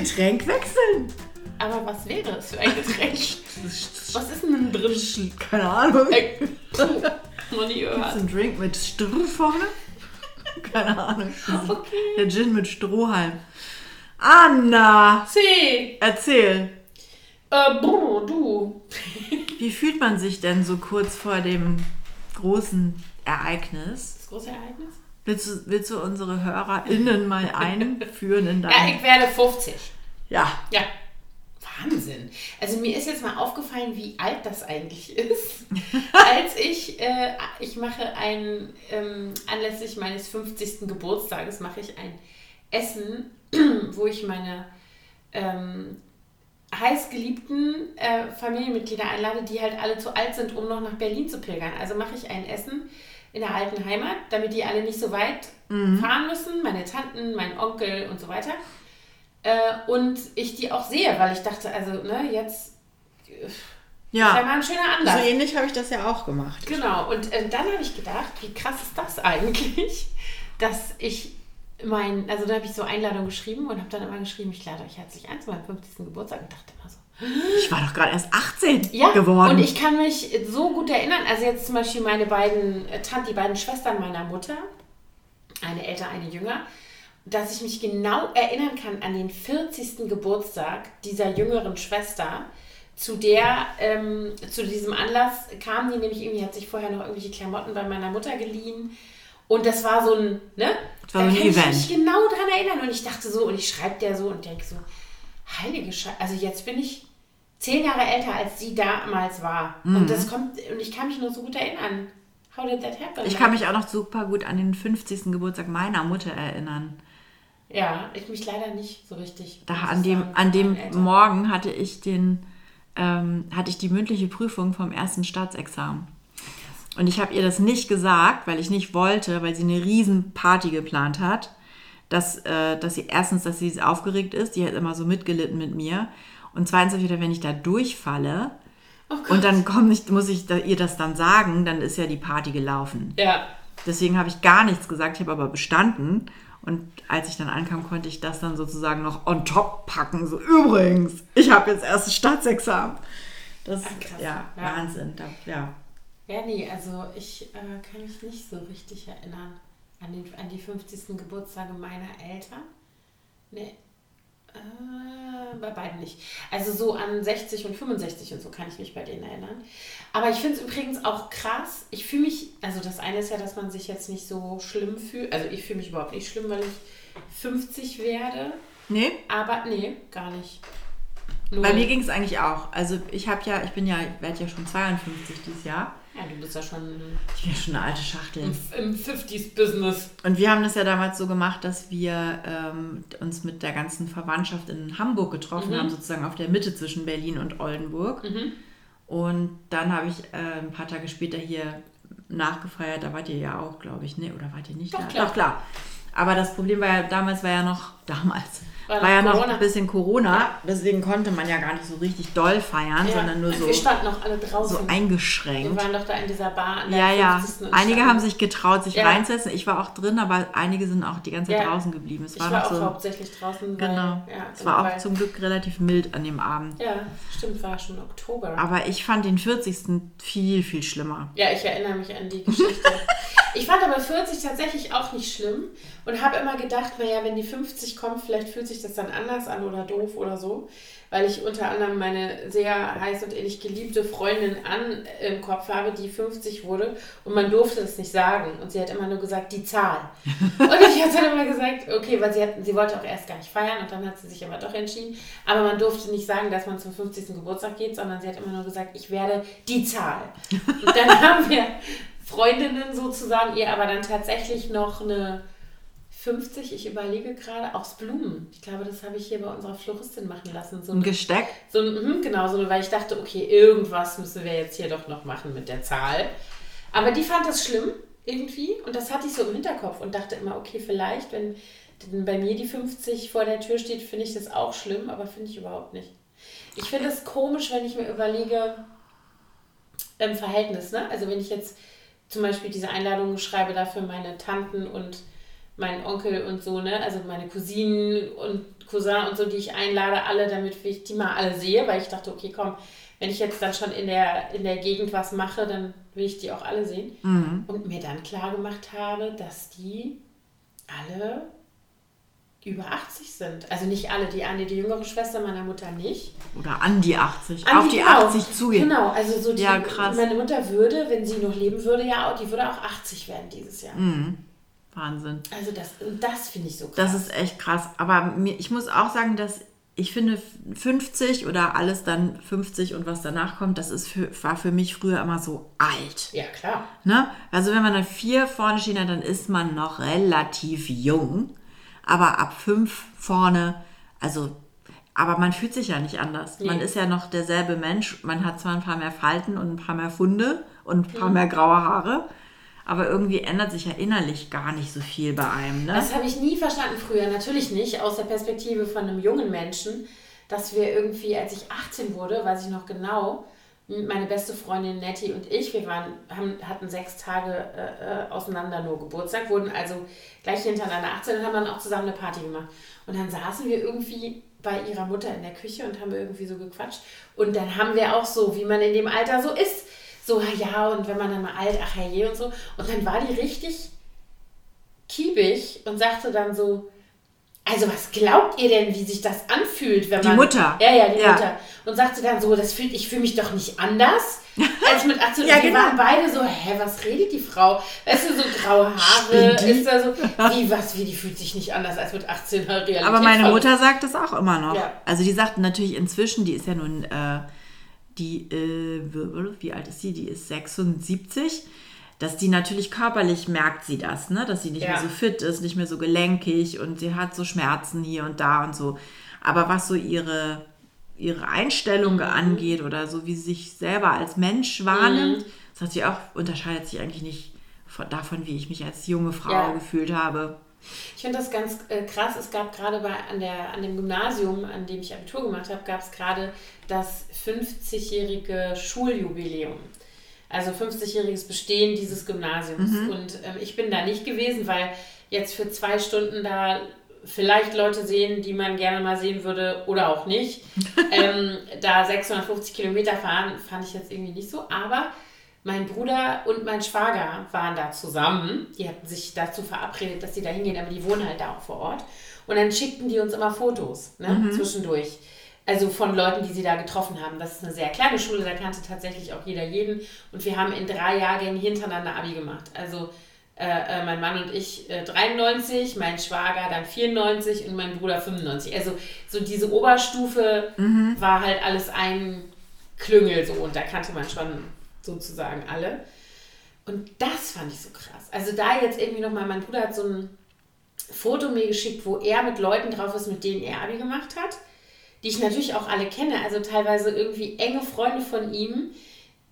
Getränk wechseln? Aber was wäre es für ein Getränk? Was ist denn drin? Keine Ahnung. Äh, Noch nie Ist gehört. ein Drink mit Stroh vorne? Keine Ahnung. Okay. Der Gin mit Strohhalm. Anna, C. erzähl. Äh, brr, du. Wie fühlt man sich denn so kurz vor dem großen Ereignis? Das große Ereignis? Willst du, willst du unsere HörerInnen mal einführen in Ja, dein... ich werde 50. Ja, Ja. Wahnsinn. Also mir ist jetzt mal aufgefallen, wie alt das eigentlich ist. Als ich, äh, ich mache ein, ähm, anlässlich meines 50. Geburtstages mache ich ein Essen, wo ich meine ähm, heißgeliebten äh, Familienmitglieder einlade, die halt alle zu alt sind, um noch nach Berlin zu pilgern. Also mache ich ein Essen in der alten Heimat, damit die alle nicht so weit fahren müssen, meine Tanten, mein Onkel und so weiter. Äh, und ich die auch sehe, weil ich dachte, also, ne, jetzt äh, ist ja ja. mal ein schöner So Anlass. ähnlich habe ich das ja auch gemacht. Genau, und äh, dann habe ich gedacht, wie krass ist das eigentlich, dass ich mein, also da habe ich so Einladung geschrieben und habe dann immer geschrieben, ich lade euch herzlich ein zu meinem 50. Geburtstag und dachte immer so, Ich war doch gerade erst 18 ja, geworden. und ich kann mich so gut erinnern, also jetzt zum Beispiel meine beiden, äh, Tant, die beiden Schwestern meiner Mutter, eine älter, eine jünger, dass ich mich genau erinnern kann an den 40. Geburtstag dieser jüngeren Schwester, zu der, ähm, zu diesem Anlass kam die nämlich irgendwie, hat sich vorher noch irgendwelche Klamotten bei meiner Mutter geliehen. Und das war so ein, ne? Das war so ein kann ich Event. mich genau dran erinnern. Und ich dachte so, und ich schreibe der so und denke so, heilige Scheiße, also jetzt bin ich zehn Jahre älter, als sie damals war. Mhm. Und das kommt, und ich kann mich nur so gut erinnern. How did that happen? Ich kann mich auch noch super gut an den 50. Geburtstag meiner Mutter erinnern. Ja, ich mich leider nicht so richtig. Da an dem, sagen, an dem. Morgen hatte ich den, ähm, hatte ich die mündliche Prüfung vom ersten Staatsexamen. Und ich habe ihr das nicht gesagt, weil ich nicht wollte, weil sie eine riesen Party geplant hat. Dass, äh, dass sie erstens, dass sie aufgeregt ist, die hat immer so mitgelitten mit mir. Und zweitens wieder, wenn ich da durchfalle Oh und dann komm ich, muss ich da, ihr das dann sagen, dann ist ja die Party gelaufen. Ja, Deswegen habe ich gar nichts gesagt, ich habe aber bestanden. Und als ich dann ankam, konnte ich das dann sozusagen noch on top packen. So, übrigens, ich habe jetzt erst ein Staatsexamen. Das krass. ja, Ja. Wahnsinn. Da, ja. ja, nee, also ich äh, kann mich nicht so richtig erinnern an, den, an die 50. Geburtstage meiner Eltern. Nee. Äh, bei beiden nicht. Also so an 60 und 65 und so kann ich mich bei denen erinnern. Aber ich finde es übrigens auch krass. Ich fühle mich, also das eine ist ja, dass man sich jetzt nicht so schlimm fühlt. Also ich fühle mich überhaupt nicht schlimm, weil ich 50 werde. Nee, Aber nee, gar nicht. Null. bei mir ging es eigentlich auch. Also ich habe ja, ich bin ja, ich werde ja schon 52 dieses Jahr. Ja, du bist ja schon Ich bin ja schon eine alte Schachtel. im, im 50s-Business. Und wir haben das ja damals so gemacht, dass wir ähm, uns mit der ganzen Verwandtschaft in Hamburg getroffen haben, sozusagen auf der Mitte zwischen Berlin und Oldenburg. Und dann habe ich äh, ein paar Tage später hier nachgefeiert. Da wart ihr ja auch, glaube ich, ne? Oder wart ihr nicht Doch, da? klar. Doch, klar. Aber das Problem war ja, damals war ja noch, damals, War war, ja noch Corona. ein bisschen Corona. Ja. Deswegen konnte man ja gar nicht so richtig doll feiern, sondern nur so, Wir standen noch alle draußen. so wir eingeschränkt. waren doch da in dieser Bar. Der Ja, ja. 50. und Einige haben sich getraut, sich Ja. reinzusetzen. Ich war auch drin, aber einige sind auch die ganze Zeit Ja. draußen geblieben. Es Ich war, auch so. hauptsächlich draußen. Weil, Genau. Ja, es war auch weil, zum Glück relativ mild an dem Abend. Ja, stimmt, war schon Oktober. Aber ich fand den 40. viel, viel schlimmer. Ja, ich erinnere mich an die Geschichte. ich fand aber 40 tatsächlich auch nicht schlimm und habe immer gedacht, naja, wenn die 50 kommt, vielleicht fühlt sich das dann anders an oder doof oder so. Weil ich unter anderem meine sehr heiß und ähnlich geliebte Freundin an im Kopf habe, die 50 wurde und man durfte das nicht sagen. Und sie hat immer nur gesagt, die Zahl. Und ich habe dann immer gesagt, okay, weil sie, hat, sie wollte auch erst gar nicht feiern und dann hat sie sich aber doch entschieden. Aber man durfte nicht sagen, dass man zum 50. Geburtstag geht, sondern sie hat immer nur gesagt, ich werde die Zahl. Und dann haben wir Freundinnen sozusagen, ihr aber dann tatsächlich noch eine 50, ich überlege gerade, aus Blumen. Ich glaube, das habe ich hier bei unserer Floristin machen lassen. So Ein eine, Gesteck. so ein, mhm, genau, so weil ich dachte, okay, irgendwas müssen wir jetzt hier doch noch machen mit der Zahl. Aber die fand das schlimm irgendwie und das hatte ich so im Hinterkopf und dachte immer, okay, vielleicht, wenn bei mir die 50 vor der Tür steht, finde ich das auch schlimm, aber finde ich überhaupt nicht. Ich finde es komisch, wenn ich mir überlege, im Verhältnis, ne? Also wenn ich jetzt zum Beispiel diese Einladungen schreibe dafür meine Tanten und meinen Onkel und so, ne? Also meine Cousinen und Cousin und so, die ich einlade, alle, damit ich die mal alle sehe, weil ich dachte, okay, komm, wenn ich jetzt dann schon in der, in der Gegend was mache, dann will ich die auch alle sehen. Mhm. Und mir dann klar gemacht habe, dass die alle über 80 sind. Also nicht alle, die Anne, die jüngere Schwester meiner Mutter nicht. Oder an die 80, an auf die, genau, 80 zugehen. Genau, also so die, ja, meine Mutter würde, wenn sie noch leben würde, ja, die würde auch 80 werden dieses Jahr. Mhm. Wahnsinn. Also das, das finde ich so krass. Das ist echt krass. Aber mir, ich muss auch sagen, dass ich finde 50 oder alles dann 50 und was danach kommt, das ist für, war für mich früher immer so alt. Ja, klar. Ne? Also wenn man dann vier vorne stehen hat, dann ist man noch relativ jung. Aber ab fünf vorne, also, aber man fühlt sich ja nicht anders. Nee. Man ist ja noch derselbe Mensch. Man hat zwar ein paar mehr Falten und ein paar mehr Funde und ein paar mhm. mehr graue Haare aber irgendwie ändert sich ja innerlich gar nicht so viel bei einem. Ne? Das habe ich nie verstanden früher, natürlich nicht, aus der Perspektive von einem jungen Menschen, dass wir irgendwie, als ich 18 wurde, weiß ich noch genau, meine beste Freundin Nettie und ich, wir waren, haben, hatten sechs Tage äh, äh auseinander nur Geburtstag, wurden also gleich hintereinander 18 und haben dann auch zusammen eine Party gemacht. Und dann saßen wir irgendwie bei ihrer Mutter in der Küche und haben irgendwie so gequatscht. Und dann haben wir auch so, wie man in dem Alter so ist, so, ja, und wenn man dann mal alt, ach herrje und so. Und dann war die richtig kiebig und sagte dann so, also was glaubt ihr denn, wie sich das anfühlt, wenn man... Die Mutter. Ja, ja, die ja. Mutter. Und sagte dann so, das fühlt, ich fühle mich doch nicht anders als mit 18. ja, und wir genau. waren beide so, hä, was redet die Frau? Weißt du, so graue Haare, ist da so, wie, was, wie, die fühlt sich nicht anders als mit 18 Realität. Aber meine Mutter sagt das auch immer noch. Ja. Also die sagt natürlich inzwischen, die ist ja nun... Äh, die, äh, wie alt ist sie? Die ist 76. Dass die natürlich körperlich merkt sie das, ne? Dass sie nicht ja. mehr so fit ist, nicht mehr so gelenkig und sie hat so Schmerzen hier und da und so. Aber was so ihre, ihre Einstellung mhm. angeht oder so, wie sie sich selber als Mensch wahrnimmt, mhm. das hat sie auch, unterscheidet sich eigentlich nicht von, davon, wie ich mich als junge Frau ja. gefühlt habe. Ich finde das ganz äh, krass. Es gab gerade bei an, der, an dem Gymnasium, an dem ich Abitur gemacht habe, gab es gerade das 50-jährige Schuljubiläum. Also 50-jähriges Bestehen dieses Gymnasiums. Mhm. Und ähm, ich bin da nicht gewesen, weil jetzt für zwei Stunden da vielleicht Leute sehen, die man gerne mal sehen würde oder auch nicht. ähm, da 650 Kilometer fahren, fand ich jetzt irgendwie nicht so. Aber mein Bruder und mein Schwager waren da zusammen. Die hatten sich dazu verabredet, dass sie da hingehen, aber die wohnen halt da auch vor Ort. Und dann schickten die uns immer Fotos ne, mhm. zwischendurch. Also von Leuten, die sie da getroffen haben. Das ist eine sehr kleine Schule, da kannte tatsächlich auch jeder jeden. Und wir haben in drei Jahrgängen hintereinander Abi gemacht. Also äh, äh mein Mann und ich äh, 93, mein Schwager dann 94 und mein Bruder 95. Also so diese Oberstufe mhm. war halt alles ein Klüngel so und da kannte man schon sozusagen alle. Und das fand ich so krass. Also da jetzt irgendwie nochmal, mein Bruder hat so ein Foto mir geschickt, wo er mit Leuten drauf ist, mit denen er Abi gemacht hat, die ich natürlich auch alle kenne, also teilweise irgendwie enge Freunde von ihm,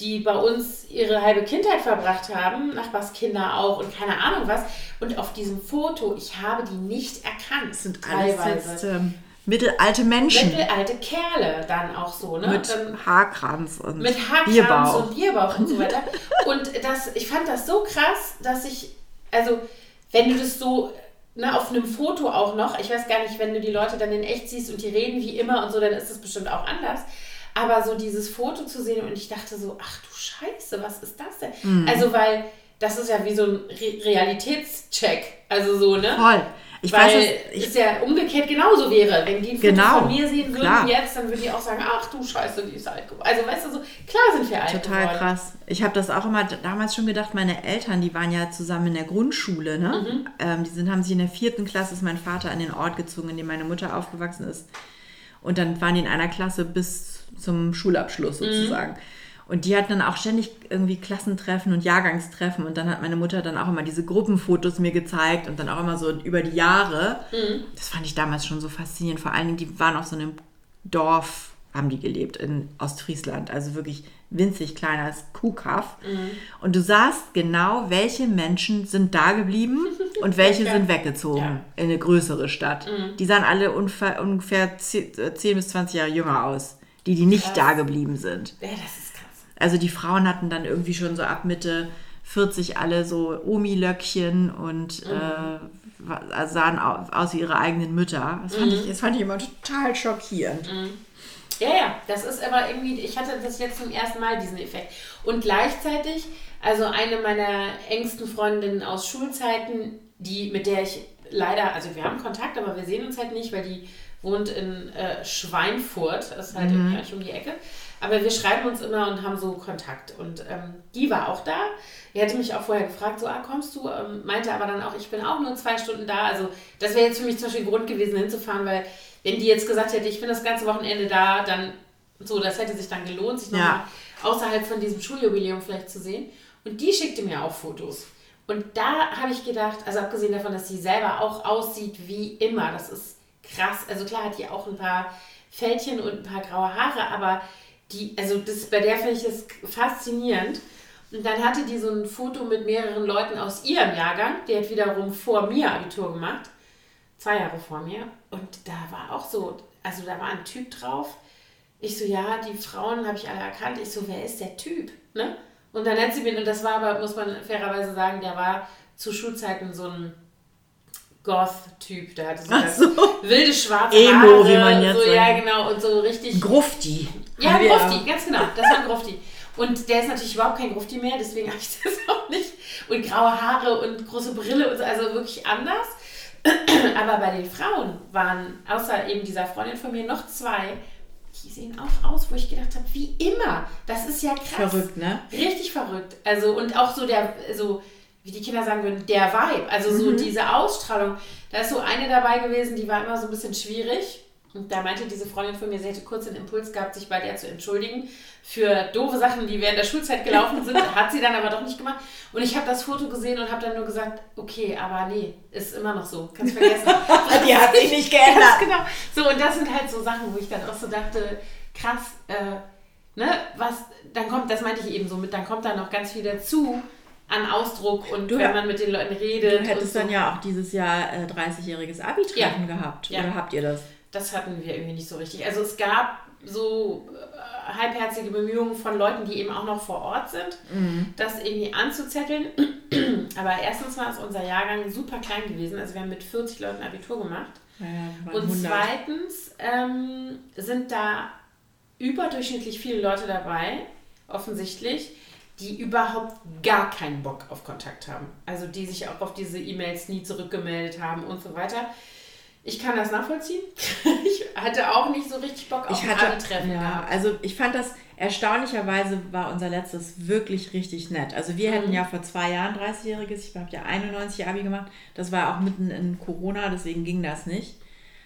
die bei uns ihre halbe Kindheit verbracht haben, Nachbarskinder auch und keine Ahnung was. Und auf diesem Foto, ich habe die nicht erkannt. Das sind teilweise. Jetzt, ähm, mittelalte Menschen. Mittelalte Kerle dann auch so, ne? Mit dann, Haarkranz und mit Haarkranz Bierbauch. und Bierbauch und so weiter. und das, ich fand das so krass, dass ich, also wenn du das so ne, auf einem Foto auch noch, ich weiß gar nicht, wenn du die Leute dann in echt siehst und die reden wie immer und so, dann ist das bestimmt auch anders. Aber so dieses Foto zu sehen und ich dachte so, ach du Scheiße, was ist das denn? Mhm. Also weil das ist ja wie so ein Re Realitätscheck. Also so, ne? Voll. Ich Weil weiß, es ist ja umgekehrt genauso wäre. Wenn die ein genau, von mir sehen würden klar. jetzt, dann würden die auch sagen, ach du Scheiße, die ist alt geworden. Also weißt du so, klar sind wir alt Total geworden. krass. Ich habe das auch immer damals schon gedacht, meine Eltern, die waren ja zusammen in der Grundschule. Ne? Mhm. Ähm, die sind, haben sich in der vierten Klasse, ist mein Vater an den Ort gezogen, in dem meine Mutter aufgewachsen ist. Und dann waren die in einer Klasse bis zum Schulabschluss mhm. sozusagen. Mhm. Und die hatten dann auch ständig irgendwie Klassentreffen und Jahrgangstreffen. Und dann hat meine Mutter dann auch immer diese Gruppenfotos mir gezeigt und dann auch immer so über die Jahre. Mhm. Das fand ich damals schon so faszinierend. Vor allen Dingen, die waren auf so einem Dorf, haben die gelebt in Ostfriesland. Also wirklich winzig kleines Kuhkaff. Mhm. Und du sahst genau, welche Menschen sind da geblieben und welche ja. sind weggezogen ja. in eine größere Stadt. Mhm. Die sahen alle ungefähr, ungefähr 10 bis 20 Jahre jünger aus, die, die nicht Krass. da geblieben sind. Ja, das also die Frauen hatten dann irgendwie schon so ab Mitte 40 alle so Omi-Löckchen und mhm. äh, sahen aus wie ihre eigenen Mütter. Das fand, mhm. ich, das fand ich immer total schockierend. Mhm. Ja, ja, das ist aber irgendwie, ich hatte das jetzt zum ersten Mal, diesen Effekt. Und gleichzeitig, also eine meiner engsten Freundinnen aus Schulzeiten, die, mit der ich leider, also wir haben Kontakt, aber wir sehen uns halt nicht, weil die wohnt in äh, Schweinfurt, das ist halt mhm. gleich um die Ecke. Aber wir schreiben uns immer und haben so Kontakt. Und ähm, die war auch da. Die hatte mich auch vorher gefragt, so, ah, kommst du? Ähm, meinte aber dann auch, ich bin auch nur zwei Stunden da. Also das wäre jetzt für mich zum Beispiel ein Grund gewesen, hinzufahren, weil wenn die jetzt gesagt hätte, ich bin das ganze Wochenende da, dann so, das hätte sich dann gelohnt, sich nochmal außerhalb von diesem Schuljubiläum vielleicht zu sehen. Und die schickte mir auch Fotos. Und da habe ich gedacht, also abgesehen davon, dass sie selber auch aussieht wie immer, das ist krass. Also klar hat die auch ein paar Fältchen und ein paar graue Haare, aber die, also das, bei der finde ich das faszinierend. Und dann hatte die so ein Foto mit mehreren Leuten aus ihrem Jahrgang. Die hat wiederum vor mir Abitur gemacht. Zwei Jahre vor mir. Und da war auch so, also da war ein Typ drauf. Ich so, ja, die Frauen habe ich alle erkannt. Ich so, wer ist der Typ? Ne? Und dann hat sie mir, und das war aber, muss man fairerweise sagen, der war zu Schulzeiten so ein Goth-Typ. Der hatte so, so. wilde schwarze Emo, Haare. wie man jetzt so, sagt. Ja, genau. Und so richtig. Grufti. Ja, Grufti, ganz genau. Das war ein Grufti. Und der ist natürlich überhaupt kein Grufti mehr, deswegen habe ich das auch nicht. Und graue Haare und große Brille und so, also wirklich anders. Aber bei den Frauen waren, außer eben dieser Freundin von mir, noch zwei, die sehen auch aus, wo ich gedacht habe, wie immer. Das ist ja krass. Verrückt, ne? Richtig verrückt. Also, und auch so der, so, wie die Kinder sagen würden, der Vibe. Also so mhm. diese Ausstrahlung. Da ist so eine dabei gewesen, die war immer so ein bisschen schwierig. Und da meinte diese Freundin von mir, sie hätte kurz den Impuls gehabt, sich bei der zu entschuldigen für doofe Sachen, die während der Schulzeit gelaufen sind. Hat sie dann aber doch nicht gemacht. Und ich habe das Foto gesehen und habe dann nur gesagt, okay, aber nee, ist immer noch so. Kannst vergessen. die hat sich nicht geändert. genau. So, und das sind halt so Sachen, wo ich dann auch so dachte, krass, äh, ne, was, dann kommt, das meinte ich eben so mit, dann kommt da noch ganz viel dazu an Ausdruck und du, wenn man mit den Leuten redet. Du hättest so. dann ja auch dieses Jahr äh, 30-jähriges Abi-Treffen ja. gehabt. Ja. Oder habt ihr das? Das hatten wir irgendwie nicht so richtig. Also es gab so äh, halbherzige Bemühungen von Leuten, die eben auch noch vor Ort sind, mhm. das irgendwie anzuzetteln. Aber erstens war es unser Jahrgang super klein gewesen. Also wir haben mit 40 Leuten Abitur gemacht. Ja, und 100. zweitens ähm, sind da überdurchschnittlich viele Leute dabei, offensichtlich, die überhaupt gar keinen Bock auf Kontakt haben. Also die sich auch auf diese E-Mails nie zurückgemeldet haben und so weiter. Ich kann das nachvollziehen. ich hatte auch nicht so richtig Bock auf ich hatte, ein Treffen. Ja, gehabt. also ich fand das erstaunlicherweise war unser letztes wirklich richtig nett. Also wir mhm. hätten ja vor zwei Jahren 30-jähriges, ich habe ja 91 Abi gemacht. Das war auch mitten in Corona, deswegen ging das nicht.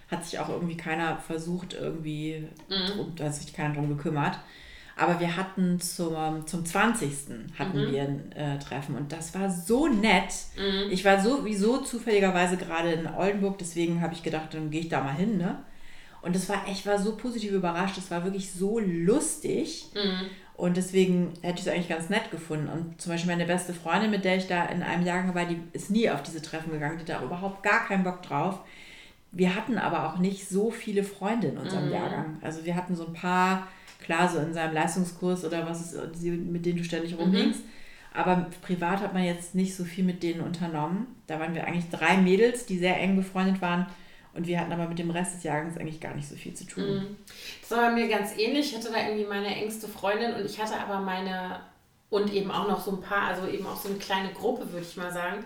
Hat sich auch irgendwie keiner versucht, irgendwie, mhm. drum, hat sich keiner drum gekümmert. Aber wir hatten zum, zum 20. hatten mhm. wir ein äh, Treffen und das war so nett. Mhm. Ich war sowieso zufälligerweise gerade in Oldenburg, deswegen habe ich gedacht, dann gehe ich da mal hin, ne? Und das war echt, war so positiv überrascht, es war wirklich so lustig. Mhm. Und deswegen hätte ich es eigentlich ganz nett gefunden. Und zum Beispiel meine beste Freundin, mit der ich da in einem Jahrgang war, die ist nie auf diese Treffen gegangen, die hatte überhaupt gar keinen Bock drauf. Wir hatten aber auch nicht so viele Freunde in unserem mhm. Jahrgang. Also wir hatten so ein paar Klar, so in seinem Leistungskurs oder was ist, mit denen du ständig mhm. rumhängst. Mhm. Aber privat hat man jetzt nicht so viel mit denen unternommen. Da waren wir eigentlich drei Mädels, die sehr eng befreundet waren. Und wir hatten aber mit dem Rest des Jahrgangs eigentlich gar nicht so viel zu tun. Mhm. Das war bei mir ganz ähnlich. Ich hatte da irgendwie meine engste Freundin und ich hatte aber meine und eben auch noch so ein paar, also eben auch so eine kleine Gruppe, würde ich mal sagen.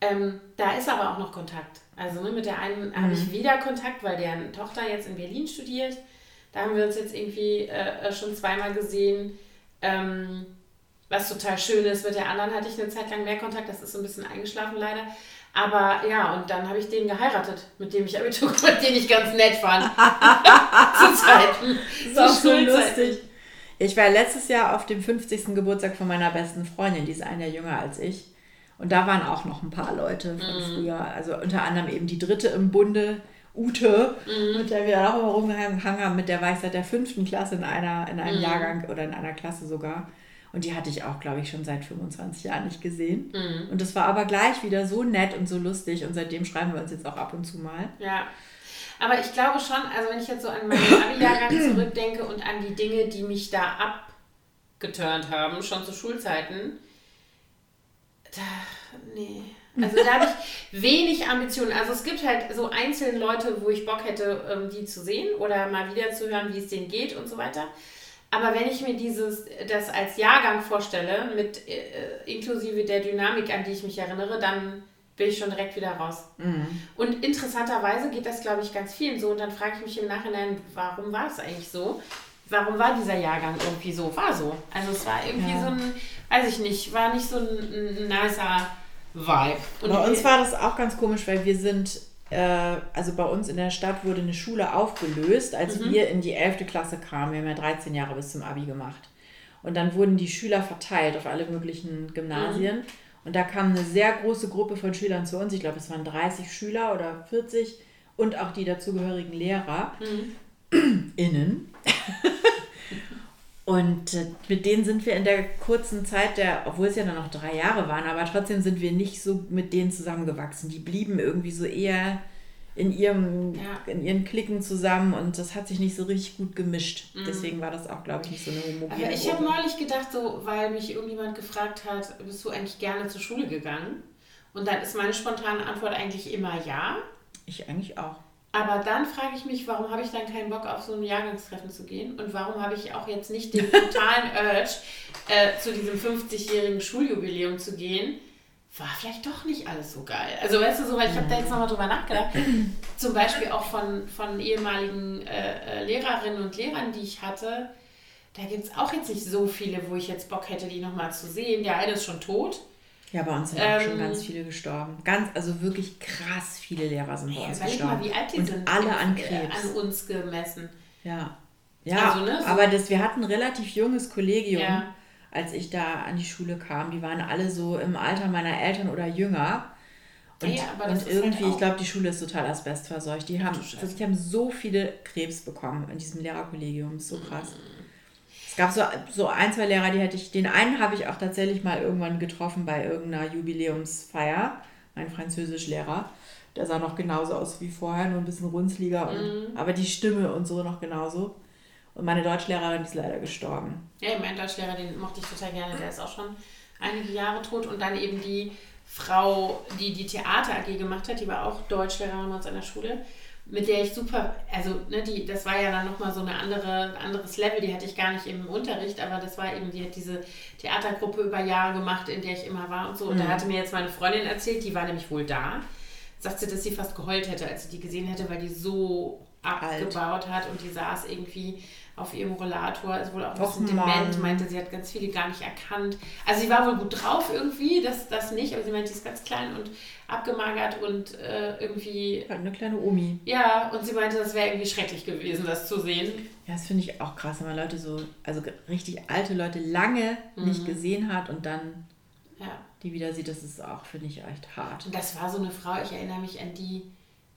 Ähm, da ist aber auch noch Kontakt. Also ne, mit der einen mhm. habe ich wieder Kontakt, weil deren Tochter jetzt in Berlin studiert. Da haben wir uns jetzt irgendwie äh, schon zweimal gesehen. Ähm, was total schön ist. Mit der anderen hatte ich eine Zeit lang mehr Kontakt. Das ist so ein bisschen eingeschlafen leider. Aber ja, und dann habe ich den geheiratet, mit dem ich Abitur gemacht, den ich ganz nett fand. Zu Zeiten. Das ist auch so lustig. Ich war letztes Jahr auf dem 50. Geburtstag von meiner besten Freundin, die ist ein Jahr jünger als ich. Und da waren auch noch ein paar Leute von mm. früher. Also unter anderem eben die dritte im Bunde, Ute, mhm. mit der wir auch immer rumgehangen haben, mit der war ich seit der fünften Klasse in, einer, in einem mhm. Jahrgang oder in einer Klasse sogar. Und die hatte ich auch, glaube ich, schon seit 25 Jahren nicht gesehen. Mhm. Und das war aber gleich wieder so nett und so lustig. Und seitdem schreiben wir uns jetzt auch ab und zu mal. Ja. Aber ich glaube schon, also wenn ich jetzt so an meinen Abi-Jahrgang zurückdenke und an die Dinge, die mich da abgeturnt haben, schon zu Schulzeiten, Da, nee. Also da habe ich wenig Ambitionen. Also es gibt halt so einzelne Leute, wo ich Bock hätte, ähm, die zu sehen oder mal wieder zu hören, wie es denen geht und so weiter. Aber wenn ich mir dieses, das als Jahrgang vorstelle, mit äh, inklusive der Dynamik, an die ich mich erinnere, dann bin ich schon direkt wieder raus. Mhm. Und interessanterweise geht das, glaube ich, ganz vielen so. Und dann frage ich mich im Nachhinein, warum war es eigentlich so? Warum war dieser Jahrgang irgendwie so? War so. Also es war irgendwie ja. so ein, weiß ich nicht, war nicht so ein, ein nicer Vibe. Und bei uns war das auch ganz komisch, weil wir sind, äh, also bei uns in der Stadt wurde eine Schule aufgelöst, als mhm. wir in die 11. Klasse kamen. Wir haben ja 13 Jahre bis zum Abi gemacht. Und dann wurden die Schüler verteilt auf alle möglichen Gymnasien. Mhm. Und da kam eine sehr große Gruppe von Schülern zu uns. Ich glaube, es waren 30 Schüler oder 40 und auch die dazugehörigen Lehrer. Mhm. Innen. Und äh, mit denen sind wir in der kurzen Zeit, der, obwohl es ja nur noch drei Jahre waren, aber trotzdem sind wir nicht so mit denen zusammengewachsen. Die blieben irgendwie so eher in, ihrem, ja. in ihren Klicken zusammen und das hat sich nicht so richtig gut gemischt. Mhm. Deswegen war das auch, glaube ich, nicht so eine homogene Aber ich habe neulich gedacht, so, weil mich irgendjemand gefragt hat, bist du eigentlich gerne zur Schule gegangen? Und dann ist meine spontane Antwort eigentlich immer ja. Ich eigentlich auch. Aber dann frage ich mich, warum habe ich dann keinen Bock auf so ein Jahrgangstreffen zu gehen und warum habe ich auch jetzt nicht den totalen Urge, äh, zu diesem 50-jährigen Schuljubiläum zu gehen? War vielleicht doch nicht alles so geil. Also weißt du so, weil ich habe da jetzt nochmal drüber nachgedacht. Zum Beispiel auch von, von ehemaligen äh, äh Lehrerinnen und Lehrern, die ich hatte. Da gibt es auch jetzt nicht so viele, wo ich jetzt Bock hätte, die nochmal zu sehen. Der eine ist schon tot. Ja, bei uns sind ähm, auch schon ganz viele gestorben. Ganz, also wirklich krass viele Lehrer sind bei ja, uns gestorben. Mal, wie alt die und sind. Alle an Krebs. An uns gemessen. Ja. Ja, also, ne, so aber das, wir hatten ein relativ junges Kollegium, ja. als ich da an die Schule kam. Die waren alle so im Alter meiner Eltern oder jünger. Und, ja, und halt irgendwie, halt ich glaube, die Schule ist total asbestverseucht. Die haben, die haben so viele Krebs bekommen in diesem Lehrerkollegium. So krass. Mhm. Es gab so, so ein, zwei Lehrer, die hätte ich, den einen habe ich auch tatsächlich mal irgendwann getroffen bei irgendeiner Jubiläumsfeier, mein Französischlehrer. Der sah noch genauso aus wie vorher, nur ein bisschen runzliger, und, mhm. aber die Stimme und so noch genauso. Und meine Deutschlehrerin ist leider gestorben. Ja, mein Deutschlehrer, den mochte ich total gerne, der ist auch schon einige Jahre tot. Und dann eben die Frau, die die Theater AG gemacht hat, die war auch Deutschlehrerin bei uns an der Schule mit der ich super, also ne, die, das war ja dann nochmal so eine andere, ein anderes Level, die hatte ich gar nicht im Unterricht, aber das war eben, die hat diese Theatergruppe über Jahre gemacht, in der ich immer war und so. Und mhm. da hatte mir jetzt meine Freundin erzählt, die war nämlich wohl da, sagt sie, dass sie fast geheult hätte, als sie die gesehen hätte, weil die so abgebaut hat und die saß irgendwie auf ihrem Rollator, ist wohl auch ein bisschen dement, meinte, sie hat ganz viele gar nicht erkannt. Also sie war wohl gut drauf irgendwie, das, das nicht, aber sie meinte, sie ist ganz klein und abgemagert und äh, irgendwie... Halt eine kleine Omi. Ja, und sie meinte, das wäre irgendwie schrecklich gewesen, das zu sehen. Ja, das finde ich auch krass, wenn man Leute so, also richtig alte Leute lange mhm. nicht gesehen hat und dann ja. die wieder sieht, das ist auch, finde ich, echt hart. Und das war so eine Frau, ich erinnere mich an die,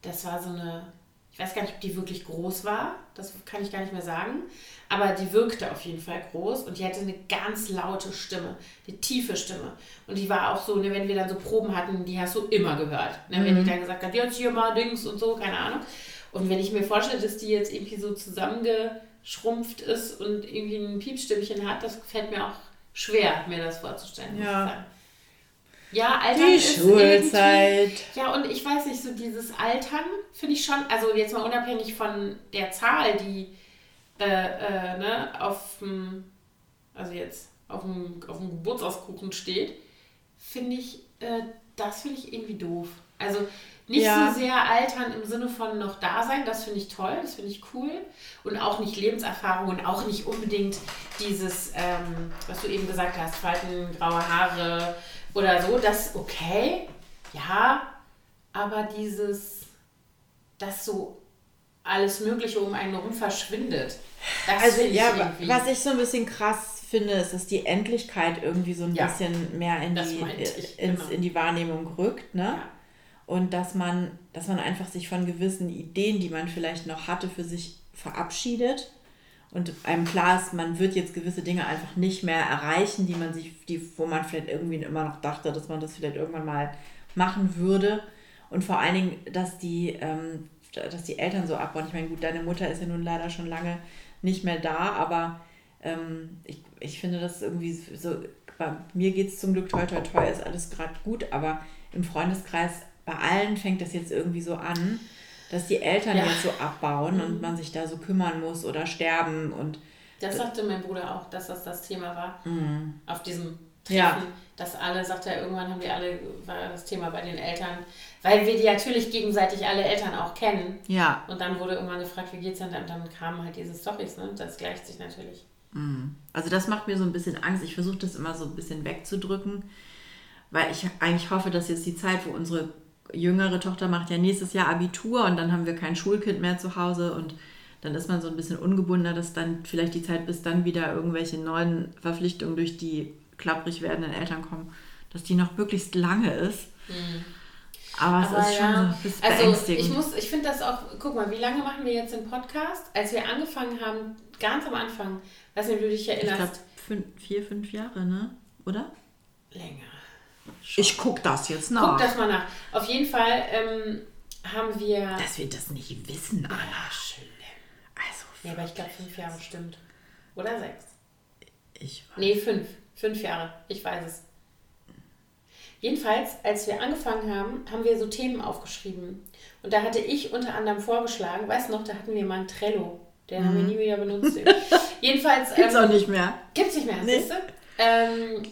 das war so eine ich weiß gar nicht, ob die wirklich groß war, das kann ich gar nicht mehr sagen, aber die wirkte auf jeden Fall groß und die hatte eine ganz laute Stimme, eine tiefe Stimme. Und die war auch so, ne, wenn wir dann so Proben hatten, die hast du immer gehört. Ne, wenn die mhm. dann gesagt hat, jetzt hier mal Dings und so, keine Ahnung. Und wenn ich mir vorstelle, dass die jetzt irgendwie so zusammengeschrumpft ist und irgendwie ein Piepstimmchen hat, das fällt mir auch schwer, mir das vorzustellen. Ja. Ja, Altern die Schulzeit. Ja, und ich weiß nicht, so dieses Altern finde ich schon, also jetzt mal unabhängig von der Zahl, die äh, äh, ne, auf dem, also jetzt auf dem, auf dem Geburtstagskuchen steht, finde ich, äh, das finde ich irgendwie doof. Also nicht ja. so sehr altern im Sinne von noch da sein, das finde ich toll, das finde ich cool. Und auch nicht Lebenserfahrung und auch nicht unbedingt dieses, ähm, was du eben gesagt hast, Falten, graue Haare, oder so, das okay, ja, aber dieses, dass so alles Mögliche um einen herum verschwindet. Das also ja, irgendwie. was ich so ein bisschen krass finde, ist, dass die Endlichkeit irgendwie so ein ja, bisschen mehr in die, ich, ins, genau. in die Wahrnehmung rückt, ne? Ja. Und dass man, dass man einfach sich von gewissen Ideen, die man vielleicht noch hatte, für sich verabschiedet und einem klar ist, man wird jetzt gewisse Dinge einfach nicht mehr erreichen, die man sich, die, wo man vielleicht irgendwie immer noch dachte, dass man das vielleicht irgendwann mal machen würde. Und vor allen Dingen, dass die, ähm, dass die Eltern so abbauen. Ich meine, gut, deine Mutter ist ja nun leider schon lange nicht mehr da, aber ähm, ich, ich finde das irgendwie so bei mir geht es zum Glück toi toi toi, ist alles gerade gut, aber im Freundeskreis, bei allen fängt das jetzt irgendwie so an, dass die Eltern ja. jetzt so abbauen mhm. und man sich da so kümmern muss oder sterben und. Das sagte mein Bruder auch, dass das das Thema war. Mhm. Auf diesem Treffen, ja. dass alle, sagt er, irgendwann haben wir alle, war das Thema bei den Eltern, weil wir die natürlich gegenseitig alle Eltern auch kennen. Ja. Und dann wurde irgendwann gefragt, wie geht's denn? Und dann kamen halt diese Storys, ne? Das gleicht sich natürlich. Mhm. Also das macht mir so ein bisschen Angst. Ich versuche das immer so ein bisschen wegzudrücken, weil ich eigentlich hoffe, dass jetzt die Zeit, wo unsere jüngere Tochter macht ja nächstes Jahr Abitur und dann haben wir kein Schulkind mehr zu Hause und dann ist man so ein bisschen ungebundener, dass dann vielleicht die Zeit, bis dann wieder irgendwelche neuen Verpflichtungen durch die klapprig werdenden Eltern kommen, dass die noch möglichst lange ist. Mhm. Aber es Aber ist schon ja. so also ich muss, ich finde das auch, guck mal, wie lange machen wir jetzt den Podcast? Als wir angefangen haben, ganz am Anfang, weiß nicht, du dich erinnerst. Ich glaube, vier, fünf Jahre, ne? Oder? Länger. Ich gucke das jetzt nach. Guck das mal nach. Auf jeden Fall ähm, haben wir. Dass wir das nicht wissen, Anna. Ja, schlimm. Also. Ja, aber ich glaube, fünf Jahre stimmt. Oder sechs? Ich weiß. Nee, fünf. Fünf Jahre. Ich weiß es. Jedenfalls, als wir angefangen haben, haben wir so Themen aufgeschrieben. Und da hatte ich unter anderem vorgeschlagen, weißt du noch, da hatten wir mal ein Trello. Den mhm. haben wir mhm. nie wieder benutzt. Jedenfalls. Gibt's ähm, auch nicht mehr. Gibt's nicht mehr, nee. siehst du? Ähm,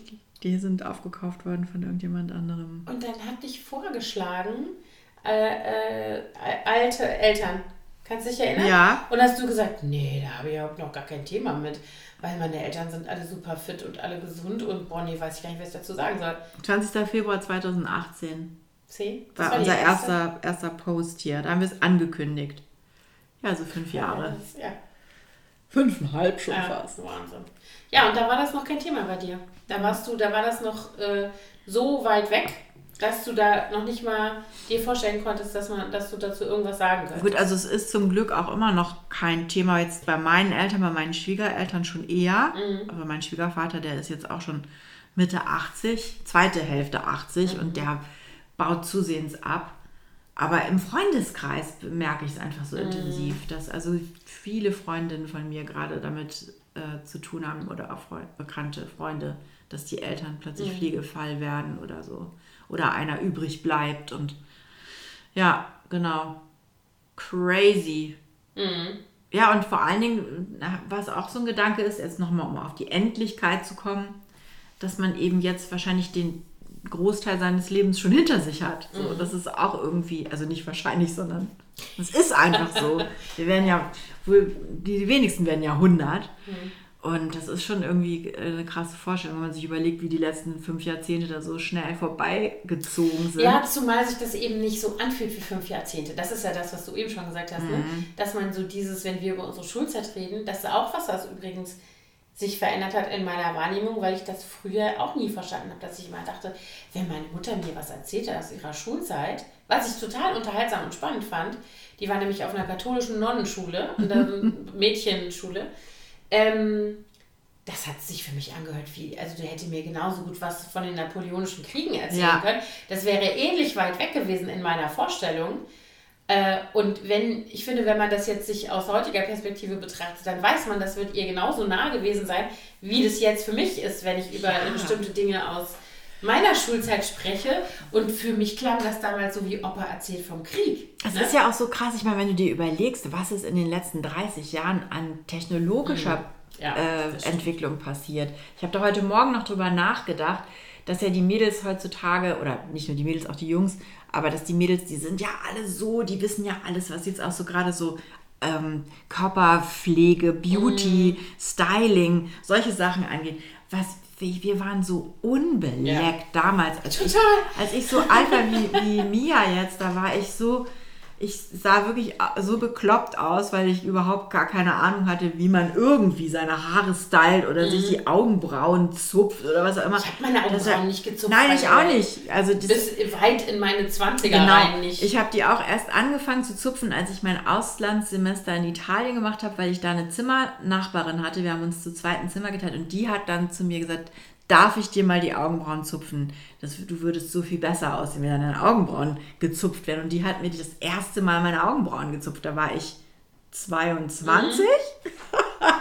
Die sind aufgekauft worden von irgendjemand anderem. Und dann hatte ich vorgeschlagen, äh, äh, alte Eltern. Kannst du dich erinnern? Ja. Und hast du gesagt, nee, da habe ich überhaupt noch gar kein Thema mit weil meine Eltern sind alle super fit und alle gesund und Bonnie weiß ich gar nicht, was ich dazu sagen soll. 20. Februar 2018. C? War, war unser erster, erster Post hier. Da haben wir es angekündigt. Ja, so fünf Jahre. Ja. Fünfeinhalb schon ja, fast. Wahnsinn. Ja, und da war das noch kein Thema bei dir. Da warst du, da war das noch äh, so weit weg dass du da noch nicht mal dir vorstellen konntest, dass, man, dass du dazu irgendwas sagen könntest. Gut, also es ist zum Glück auch immer noch kein Thema jetzt bei meinen Eltern, bei meinen Schwiegereltern schon eher. Mhm. Aber mein Schwiegervater, der ist jetzt auch schon Mitte 80, zweite Hälfte 80 mhm. und der baut zusehends ab. Aber im Freundeskreis merke ich es einfach so mhm. intensiv, dass also viele Freundinnen von mir gerade damit äh, zu tun haben oder auch Freund, bekannte Freunde, dass die Eltern plötzlich mhm. Pflegefall werden oder so oder einer übrig bleibt. Und ja, genau. Crazy. Mhm. Ja, und vor allen Dingen, was auch so ein Gedanke ist, jetzt nochmal, um auf die Endlichkeit zu kommen, dass man eben jetzt wahrscheinlich den Großteil seines Lebens schon hinter sich hat. So, mhm. Das ist auch irgendwie, also nicht wahrscheinlich, sondern es ist einfach so. Wir werden ja, wohl, die wenigsten werden ja 100. Mhm. Und das ist schon irgendwie äh, eine krasse Vorstellung, wenn man sich überlegt, wie die letzten fünf Jahrzehnte da so schnell vorbeigezogen sind. Ja, zumal sich das eben nicht so anfühlt wie fünf Jahrzehnte. Das ist ja das, was du eben schon gesagt hast, ne? mhm. ne? dass man so dieses, wenn wir über unsere Schulzeit reden, das ist auch was, was übrigens sich verändert hat in meiner Wahrnehmung, weil ich das früher auch nie verstanden habe, dass ich immer dachte, wenn meine Mutter mir was erzählte aus ihrer Schulzeit, was ich total unterhaltsam und spannend fand, die war nämlich auf einer katholischen Nonnenschule, einer Mädchenschule, ähm, das hat sich für mich angehört wie, also der hätte mir genauso gut was von den napoleonischen Kriegen erzählen ja. können. Das wäre ähnlich weit weg gewesen in meiner Vorstellung. Äh, und wenn, ich finde, wenn man das jetzt sich aus heutiger Perspektive betrachtet, dann weiß man, das wird ihr genauso nah gewesen sein, wie das jetzt für mich ist, wenn ich über ja. bestimmte Dinge aus meiner Schulzeit spreche. Und für mich klang das damals so wie Opa erzählt vom Krieg. Es ne? ist ja auch so krass, ich meine, wenn du dir überlegst, was ist in den letzten 30 Jahren an technologischer mhm. ja, äh, Entwicklung passiert. Ich habe da heute Morgen noch drüber nachgedacht, dass ja die Mädels heutzutage, oder nicht nur die Mädels, auch die Jungs, aber dass die Mädels, die sind ja alle so, die wissen ja alles, was jetzt auch so gerade so ähm, Körperpflege, Beauty, mm. Styling, solche Sachen angeht. Was wir waren so unbeleckt ja. damals. Als Total. Ich, als ich so alt war wie, wie Mia jetzt, da war ich so, ich sah wirklich so bekloppt aus, weil ich überhaupt gar keine Ahnung hatte, wie man irgendwie seine Haare stylt oder mhm. sich die Augenbrauen zupft oder was auch immer. Ich habe meine Augenbrauen das, nicht gezupft. Nein, ich auch nicht. Also das, bis weit in meine 20er genau, rein nicht. Ich habe die auch erst angefangen zu zupfen, als ich mein Auslandssemester in Italien gemacht habe, weil ich da eine Zimmernachbarin hatte. Wir haben uns zu zweiten Zimmer geteilt und die hat dann zu mir gesagt, darf ich dir mal die Augenbrauen zupfen? Das, du würdest so viel besser aussehen, wenn deine Augenbrauen gezupft werden. Und die hat mir das erste Mal meine Augenbrauen gezupft. Da war ich 22. Mhm.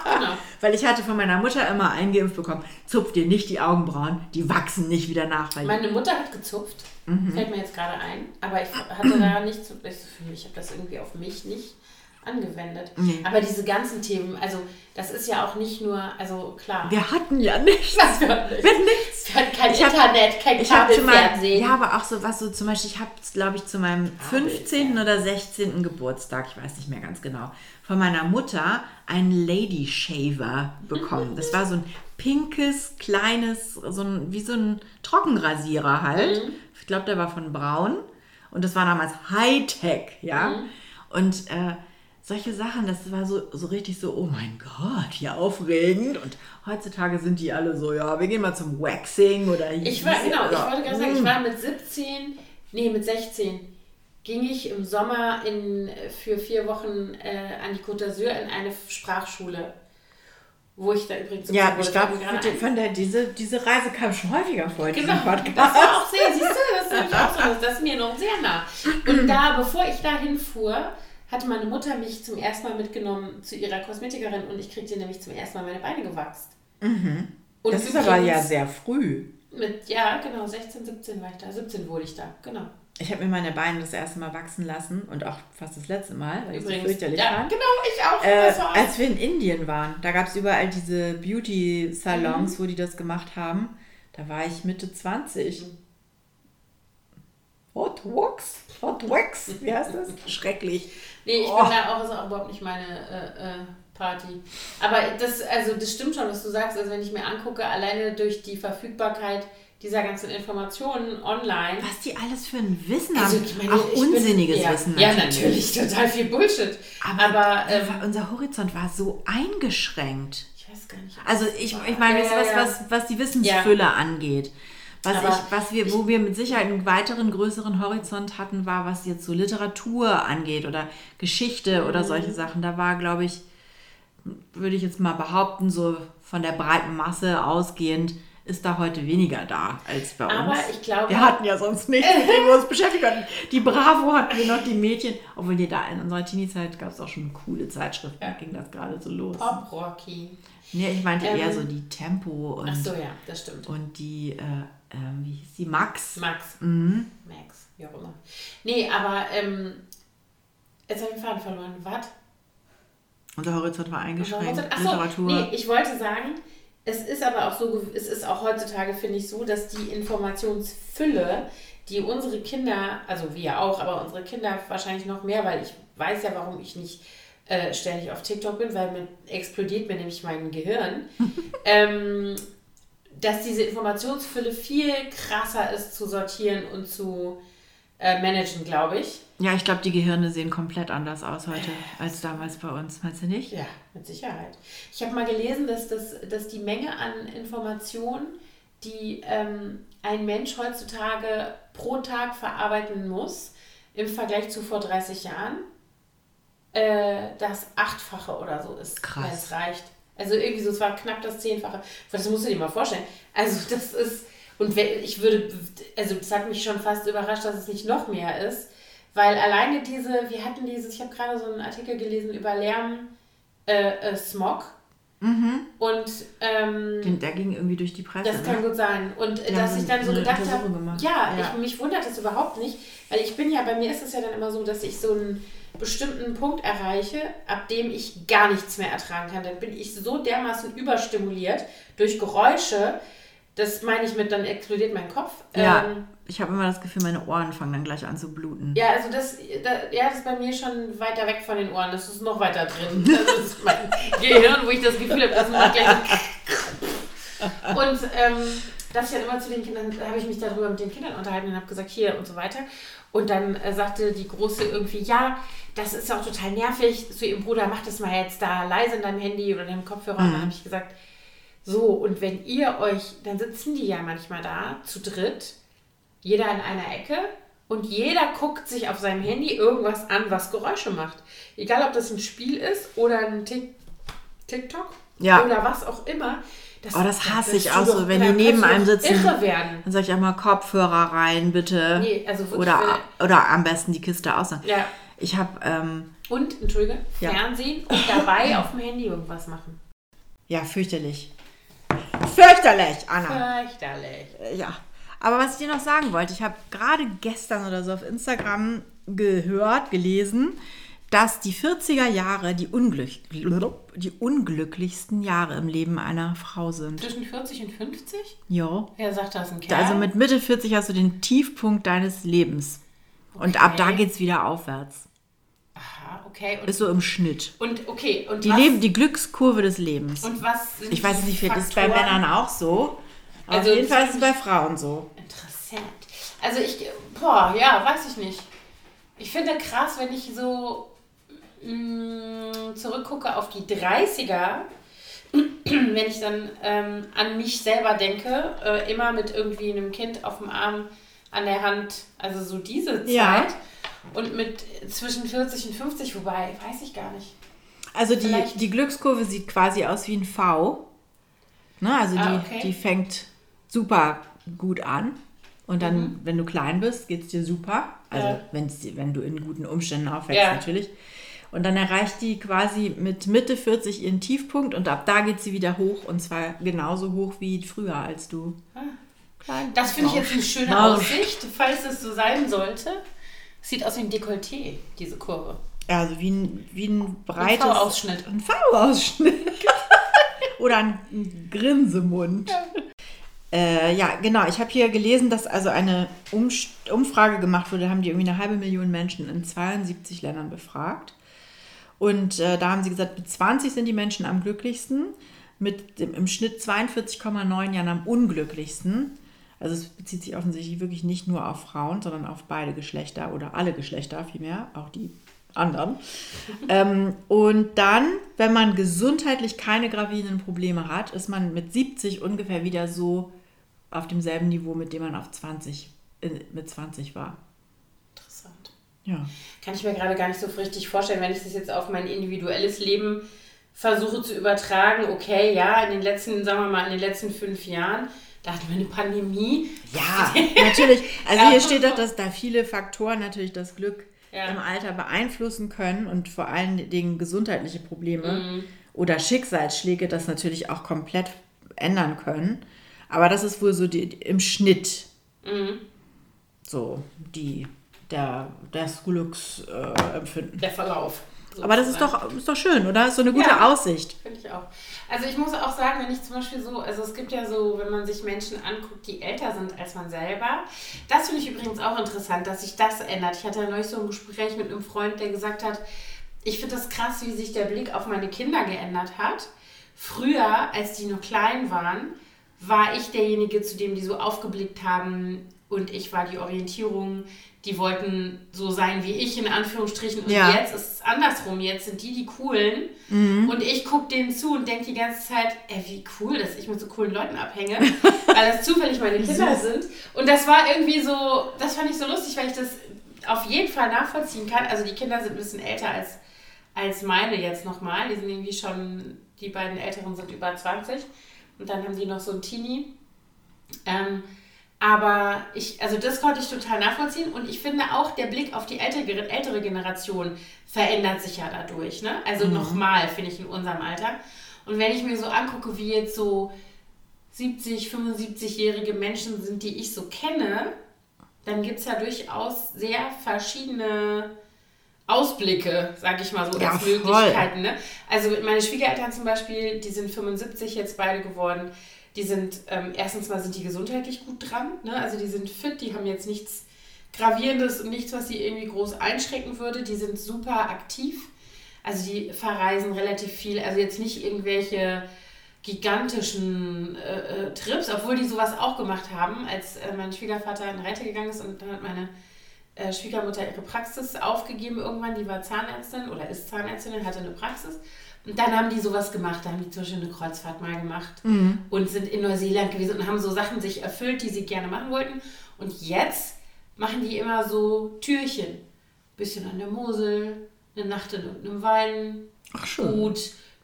genau. weil ich hatte von meiner Mutter immer eingeimpft bekommen, zupf dir nicht die Augenbrauen, die wachsen nicht wieder nach. Meine Mutter hat gezupft. Mhm. Fällt mir jetzt gerade ein. Aber ich hatte da nicht. Ich, ich habe das irgendwie auf mich nicht angewendet. Nee. Aber diese ganzen Themen, also das ist ja auch nicht nur, also klar. wir hatten ja nichts. Was wir hatten nichts. Wir hatten kein Ich hab- Internet, kein zu meinem, Kabelfernsehen. ja, aber auch so was so zum Beispiel, ich habe glaube ich zu meinem 15. oder 16. Geburtstag, ich weiß nicht mehr ganz genau, von meiner Mutter einen Lady Shaver bekommen. Das war so ein pinkes, kleines, so ein, wie so ein Trockenrasierer halt. Ich glaube, der war von Braun und das war damals Hightech, ja. Und äh, solche Sachen, das war so, so richtig so, oh mein Gott, ja, aufregend. Und heutzutage sind die alle so, ja, wir gehen mal zum Waxing oder Ich war, genau, ich oder- wollte gerade sagen, ich war mit 17, nee, mit 16, ging ich im Sommer in, für vier Wochen äh, an die Côte d'Azur in eine Sprachschule. Wo ich da übrigens... Ja, ich glaube, von der, diese, diese Reise kam schon häufiger vor Genau, Podcast. das war auch sehr, siehst du, das ist auch so, das- das ist mir noch sehr nah. Und da, bevor ich dahin fuhr, hatte meine Mutter mich zum ersten Mal mitgenommen zu ihrer Kosmetikerin und ich kriegte nämlich zum ersten Mal meine Beine gewachst. Und Mhm. Das ist aber ja übrigens sehr früh. Mit, ja, genau, 16, 17 war ich da. 17 wurde ich da, genau. Ich habe mir meine Beine das erste Mal wachsen lassen und auch fast das letzte Mal, weil ich so Übrigens. fürchterlich ja, fand. genau, ich auch. Äh, als wir in Indien waren, da gab es überall diese Mhm. Beauty-Salons, wo die das gemacht haben. Da war ich Mitte 20. Mhm. Hot Wax? Hot Wax? Wie heißt das? Schrecklich. Nee, ich Oh. bin da auch, ist auch überhaupt nicht meine äh, äh, Party. Aber das, also das stimmt schon, was du sagst. Also wenn ich mir angucke, alleine durch die Verfügbarkeit dieser ganzen Informationen online. Was die alles für ein Wissen haben. Also, ich meine, auch ich bin- unsinniges ja, Wissen. Ja, natürlich, total viel Bullshit. Aber, Aber, ähm, unser Horizont war so eingeschränkt. ich weiß gar nicht. Also ich, ich meine, Ja, was, ja. was, was die Wissensfülle angeht. Was, ich, was wir, wo wir mit Sicherheit einen weiteren, größeren Horizont hatten, war, was jetzt so Literatur angeht oder Geschichte oder Mhm. solche Sachen. Da war, glaube ich, würde ich jetzt mal behaupten, so von der breiten Masse ausgehend, ist da heute weniger da als bei uns. Aber ich glaube- Wir hatten ja sonst nichts, mit dem wir uns beschäftigt hatten. Die Bravo hatten wir noch, die Mädchen. Obwohl die da in unserer Teenie-Zeit gab es auch schon coole Zeitschriften. Da ging das gerade so los. Pop Rocky. Nee, ich meinte Ähm, eher so die Tempo und, Ach so, ja, das stimmt. und die, äh, äh, wie hieß die, Max. Max. Mhm. Max, wie auch immer. Nee, aber ähm, jetzt habe ich den Faden verloren. Was? Unser Horizont war eingeschränkt. Achso, Literatur. nee, ich wollte sagen, es ist aber auch so, es ist auch heutzutage, finde ich, so, dass die Informationsfülle, die unsere Kinder, also wir auch, aber unsere Kinder wahrscheinlich noch mehr, weil ich weiß ja, warum ich nicht äh, ständig auf TikTok bin, weil mir explodiert mir nämlich mein Gehirn, ähm, dass diese Informationsfülle viel krasser ist zu sortieren und zu äh, managen, glaube ich. Ja, ich glaube, die Gehirne sehen komplett anders aus heute als damals bei uns. Meinst du nicht? Ja, mit Sicherheit. Ich habe mal gelesen, dass, das, dass die Menge an Informationen, die ähm, ein Mensch heutzutage pro Tag verarbeiten muss, im Vergleich zu vor 30 Jahren, äh, das Achtfache oder so ist, Krass. wenn es reicht. Also irgendwie so, es war knapp das Zehnfache. Das musst du dir mal vorstellen. Also das ist, und ich würde, also das hat mich schon fast überrascht, dass es nicht noch mehr ist, weil alleine diese, wir hatten dieses, ich habe gerade so einen Artikel gelesen über Lärm, äh, äh, Smog. Und ähm, Den- Der ging irgendwie durch die Presse. das kann ne? gut sein. Und äh, Die dass ich dann so eine gedacht habe, ja, Ja. Ich, mich wundert das überhaupt nicht, weil ich bin ja, bei mir ist es ja dann immer so, dass ich so einen bestimmten Punkt erreiche, ab dem ich gar nichts mehr ertragen kann. Dann bin ich so dermaßen überstimuliert durch Geräusche, das meine ich mit, dann explodiert mein Kopf. Ja, Ähm, ich habe immer das Gefühl, meine Ohren fangen dann gleich an zu bluten. ja, also das, da, ja, das ist bei mir schon weiter weg von den Ohren. Das ist noch weiter drin. Das ist mein Gehirn, wo ich das Gefühl habe, das macht gleich. Und ähm, dass ich dann immer zu den Kindern, da habe ich mich darüber mit den Kindern unterhalten und habe gesagt, hier und so weiter. Und dann äh, sagte die Große irgendwie, ja, das ist ja auch total nervig. Zu ihrem Bruder, mach das mal jetzt da leise in deinem Handy oder in deinem Kopfhörer. Und dann habe ich gesagt, so, und wenn ihr euch, dann sitzen die ja manchmal da, zu dritt, jeder in einer Ecke und jeder guckt sich auf seinem Handy irgendwas an, was Geräusche macht. Egal, ob das ein Spiel ist oder ein Tik TikTok Ja. oder was auch immer. Das, Oh, das da hasse wirst ich auch so, wenn die neben einem sitzen. Irre werden. Dann sag ich auch mal Kopfhörer rein, bitte. Nee, also wirklich, oder, oder am besten die Kiste aus. Ja. Ich habe, ähm, Und, entschuldige, Ja. Fernsehen und dabei auf dem Handy irgendwas machen. Ja, fürchterlich. Fürchterlich, Anna. Fürchterlich. Ja. Aber was ich dir noch sagen wollte, ich habe gerade gestern oder so auf Instagram gehört, gelesen, dass die 40er Jahre die, Unglück, die unglücklichsten Jahre im Leben einer Frau sind. Zwischen 40 und 50? Jo. Wer sagt das? Ein Kerl? Also mit Mitte 40 hast du den Tiefpunkt deines Lebens. Und ab da Okay. geht es wieder aufwärts. Aha, okay. Und, Ist so im Schnitt. und okay, und Die, was, Leben, die Glückskurve des Lebens. und was sind Ich weiß nicht, das ist bei? Männern auch so. Aber Also auf jeden Fall ist es bei Frauen so. Interessant. Also ich, boah, ja, weiß ich nicht. Ich finde krass, wenn ich so mh, zurückgucke auf die 30er, wenn ich dann ähm, an mich selber denke, äh, immer mit irgendwie einem Kind auf dem Arm, an der Hand, also so diese Zeit. Ja. Und mit zwischen 40 und 50, wobei, weiß ich gar nicht. Also die, Vielleicht- die Glückskurve sieht quasi aus wie ein V. Ne? Also die, Ah, okay. die fängt super gut an. Und dann, wenn du klein bist, geht es dir super. Also Mhm. Ja. wenn du in guten Umständen aufwächst Ja. natürlich. Und dann erreicht die quasi mit Mitte 40 ihren Tiefpunkt und ab da geht sie wieder hoch. Und zwar genauso hoch wie früher, als du klein Ah. Das finde ich jetzt eine schöne Marsch. Aussicht, falls es so sein sollte. Sieht aus wie ein Dekolleté, diese Kurve. Also wie ein, wie ein breites... V-Ausschnitt. Ein V-Ausschnitt. Oder ein, ein Grinsemund. Äh, ja, genau. Ich habe hier gelesen, dass also eine Umst Umfrage gemacht wurde. Da haben die irgendwie eine halbe Million Menschen in 72 Ländern befragt. Und äh, da haben sie gesagt, mit 20 sind die Menschen am glücklichsten, mit dem, im Schnitt 42,9 Jahren am unglücklichsten. Also es bezieht sich offensichtlich wirklich nicht nur auf Frauen, sondern auf beide Geschlechter oder alle Geschlechter vielmehr, auch die anderen. ähm, und dann, wenn man gesundheitlich keine gravierenden Probleme hat, ist man mit 70 ungefähr wieder so auf demselben Niveau, mit dem man auf 20, äh, mit 20 war. Interessant. Ja. Kann ich mir gerade gar nicht so richtig vorstellen, wenn ich das jetzt auf mein individuelles Leben versuche zu übertragen. Okay, ja, in den letzten, sagen wir mal, in den letzten fünf Jahren, da hatten wir eine Pandemie. Ja, natürlich. Also Ja. hier steht doch, dass da viele Faktoren natürlich das Glück Ja. im Alter beeinflussen können und vor allen Dingen gesundheitliche Probleme Mhm. oder Schicksalsschläge das natürlich auch komplett ändern können. Aber das ist wohl so die, im Schnitt Mhm. so die, der, das Glücksempfinden. Äh. Der Verlauf. Aber das ist doch, ist doch schön, oder? Ist so eine gute Ja. Aussicht. Finde ich auch. Also ich muss auch sagen, wenn ich zum Beispiel so, also es gibt ja so, wenn man sich Menschen anguckt, die älter sind als man selber. Das finde ich übrigens auch interessant, dass sich das ändert. Ich hatte ja neulich so ein Gespräch mit einem Freund, der gesagt hat, ich finde das krass, wie sich der Blick auf meine Kinder geändert hat. Früher, als die noch klein waren, war ich derjenige, zu dem die so aufgeblickt haben und ich war die Orientierung. Die wollten so sein wie ich, in Anführungsstrichen. Und Ja. jetzt ist es andersrum. Jetzt sind die die Coolen. Und ich gucke denen zu und denke die ganze Zeit, ey, wie cool, dass ich mit so coolen Leuten abhänge. weil das zufällig meine Kinder sind. Und das war irgendwie so, das fand ich so lustig, weil ich das auf jeden Fall nachvollziehen kann. Also die Kinder sind ein bisschen älter als, als meine jetzt nochmal. Die sind irgendwie schon, die beiden Älteren sind über 20. Und dann haben die noch so ein Teenie. Ähm, aber ich, also das konnte ich total nachvollziehen und ich finde auch, der Blick auf die ältere, ältere Generation verändert sich ja dadurch. Ne? Also nochmal, finde ich, in unserem Alter. Und wenn ich mir so angucke, wie jetzt so 70, 75-jährige Menschen sind, die ich so kenne, dann gibt es ja durchaus sehr verschiedene Ausblicke, sag ich mal so, Ja, als voll. Möglichkeiten. Ne? Also meine Schwiegereltern zum Beispiel, die sind 75 jetzt beide geworden. Die sind, ähm, erstens mal sind die gesundheitlich gut dran. Ne? Also die sind fit, die haben jetzt nichts Gravierendes und nichts, was sie irgendwie groß einschränken würde. Die sind super aktiv. Also die verreisen relativ viel. Also jetzt nicht irgendwelche gigantischen äh, äh, Trips, obwohl die sowas auch gemacht haben, als äh, mein Schwiegervater in Rente gegangen ist und dann hat meine äh, Schwiegermutter ihre Praxis aufgegeben irgendwann. Die war Zahnärztin oder ist Zahnärztin, hatte eine Praxis. Und dann haben die sowas gemacht. Da haben die zum Beispiel eine Kreuzfahrt mal gemacht und sind in Neuseeland gewesen und haben so Sachen sich erfüllt, die sie gerne machen wollten. Und jetzt machen die immer so Türchen. Bisschen an der Mosel, eine Nacht in irgendeinem Wein, Ach, schön. gut,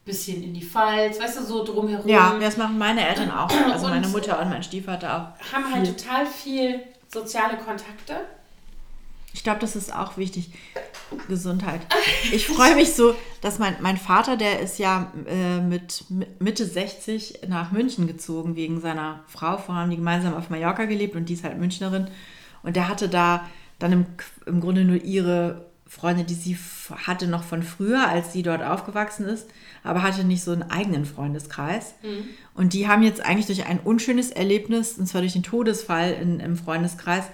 bisschen in die Pfalz, weißt du, so drumherum. Ja, das machen meine Eltern auch. Also meine Mutter und mein Stiefvater auch. haben halt total viel soziale Kontakte. Ich glaube, das ist auch wichtig. Gesundheit. Ich freue mich so, dass mein, mein Vater, der ist ja äh, mit Mitte 60 nach München gezogen wegen seiner Frau. Vorher haben die gemeinsam auf Mallorca gelebt und die ist halt Münchnerin. Und der hatte da dann im, im Grunde nur ihre Freunde, die sie hatte noch von früher, als sie dort aufgewachsen ist, aber hatte nicht so einen eigenen Freundeskreis. Mhm. Und die haben jetzt eigentlich durch ein unschönes Erlebnis, und zwar durch den Todesfall in, im Freundeskreis,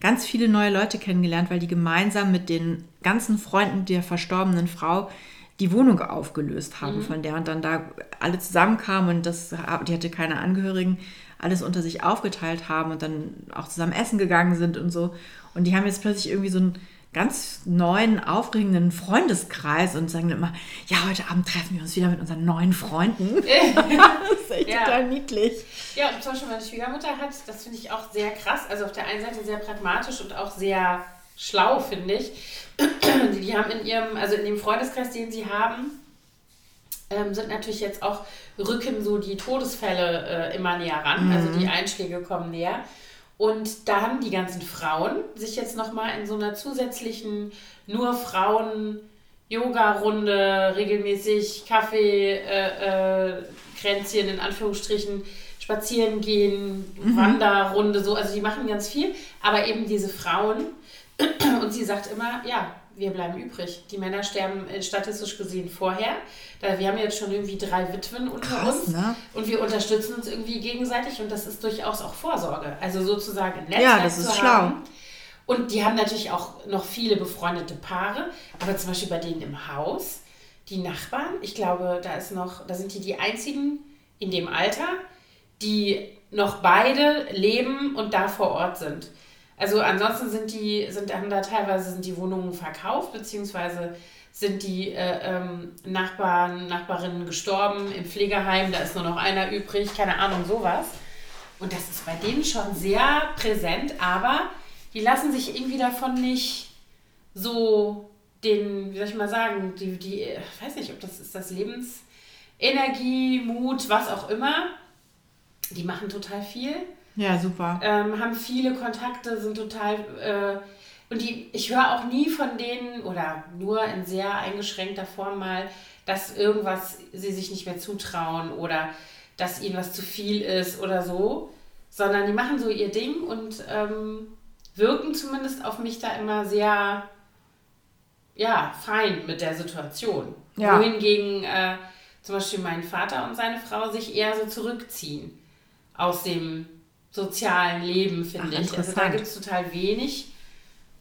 ganz viele neue Leute kennengelernt, weil die gemeinsam mit den ganzen Freunden der verstorbenen Frau die Wohnung aufgelöst haben, mhm. von der und dann da alle zusammenkamen und das, die hatte keine Angehörigen, alles unter sich aufgeteilt haben und dann auch zusammen essen gegangen sind und so. Und die haben jetzt plötzlich irgendwie so ein ganz neuen, aufregenden Freundeskreis und sagen immer, ja, heute Abend treffen wir uns wieder mit unseren neuen Freunden. das ist echt ja. total niedlich. Ja, und zum Beispiel meine Schwiegermutter hat, das finde ich auch sehr krass, also auf der einen Seite sehr pragmatisch und auch sehr schlau, finde ich. die haben in ihrem, also in dem Freundeskreis, den sie haben, ähm, sind natürlich jetzt auch, rücken so die Todesfälle äh, immer näher ran, also mhm. also die Einschläge kommen näher. Und da haben die ganzen Frauen sich jetzt nochmal in so einer zusätzlichen nur Frauen Yoga-Runde, regelmäßig Kaffee, äh, äh, Kränzchen in Anführungsstrichen, spazieren gehen, mhm. Wanderrunde, so. Also die machen ganz viel, aber eben diese Frauen. Und sie sagt immer, ja, wir bleiben übrig. Die Männer sterben äh, statistisch gesehen vorher. Da, wir haben jetzt schon irgendwie drei Witwen unter Krass, uns ne? und wir unterstützen uns irgendwie gegenseitig und das ist durchaus auch Vorsorge. Also sozusagen ein Netzwerk Ja, das ist schlau. Haben. Und die haben natürlich auch noch viele befreundete Paare, aber zum Beispiel bei denen im Haus, die Nachbarn, ich glaube, da ist noch, da sind die die einzigen in dem Alter, die noch beide leben und da vor Ort sind. Also ansonsten sind die, sind, haben da teilweise sind die Wohnungen verkauft, beziehungsweise sind die äh, ähm, Nachbarn, Nachbarinnen gestorben im Pflegeheim, da ist nur noch einer übrig, keine Ahnung, sowas. Und das ist bei denen schon sehr präsent, aber die lassen sich irgendwie davon nicht so den, wie soll ich mal sagen, die, die, ich weiß nicht, ob das ist das Lebensenergie, Mut, was auch immer. Die machen total viel. Ja, super. Ähm, haben viele Kontakte, sind total. Äh, und die, ich höre auch nie von denen oder nur in sehr eingeschränkter Form mal, dass irgendwas sie sich nicht mehr zutrauen oder dass ihnen was zu viel ist oder so, sondern die machen so ihr Ding und ähm, wirken zumindest auf mich da immer sehr ja, fein mit der Situation. Ja. Wohingegen äh, zum Beispiel mein Vater und seine Frau sich eher so zurückziehen aus dem sozialen Leben, finde ich. Also da gibt es total wenig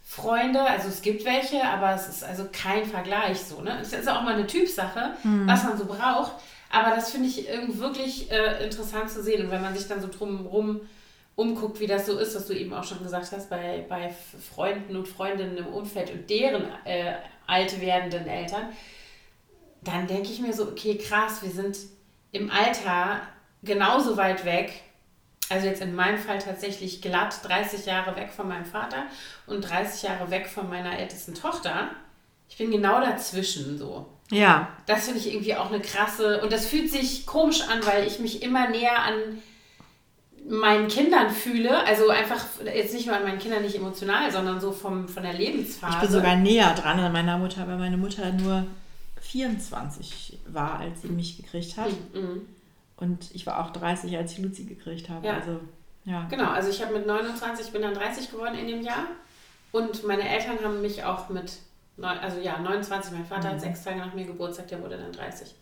Freunde. Also es gibt welche, aber es ist also kein Vergleich so. Ne? Es ist auch mal eine Typsache, mhm. was man so braucht. Aber das finde ich irgendwie wirklich äh, interessant zu sehen. Und wenn man sich dann so drumherum umguckt, wie das so ist, was du eben auch schon gesagt hast, bei, bei Freunden und Freundinnen im Umfeld und deren äh, alt werdenden Eltern, dann denke ich mir so, okay, krass, wir sind im Alter genauso weit weg also jetzt in meinem Fall tatsächlich glatt 30 Jahre weg von meinem Vater und 30 Jahre weg von meiner ältesten Tochter. Ich bin genau dazwischen so. Ja. Das finde ich irgendwie auch eine krasse und das fühlt sich komisch an, weil ich mich immer näher an meinen Kindern fühle, also einfach jetzt nicht nur an meinen Kindern nicht emotional, sondern so vom, von der Lebensphase. Ich bin sogar näher dran an meiner Mutter, weil meine Mutter nur 24 war, als sie mich gekriegt hat. Mhm. Und ich war auch 30, als ich Luzi gekriegt habe. Ja. Also, ja. Genau, also ich habe mit 29, bin dann 30 geworden in dem Jahr. Und meine Eltern haben mich auch mit, neun, also ja, 29, mein Vater mhm. hat sechs Tage nach mir Geburtstag, der wurde dann 30.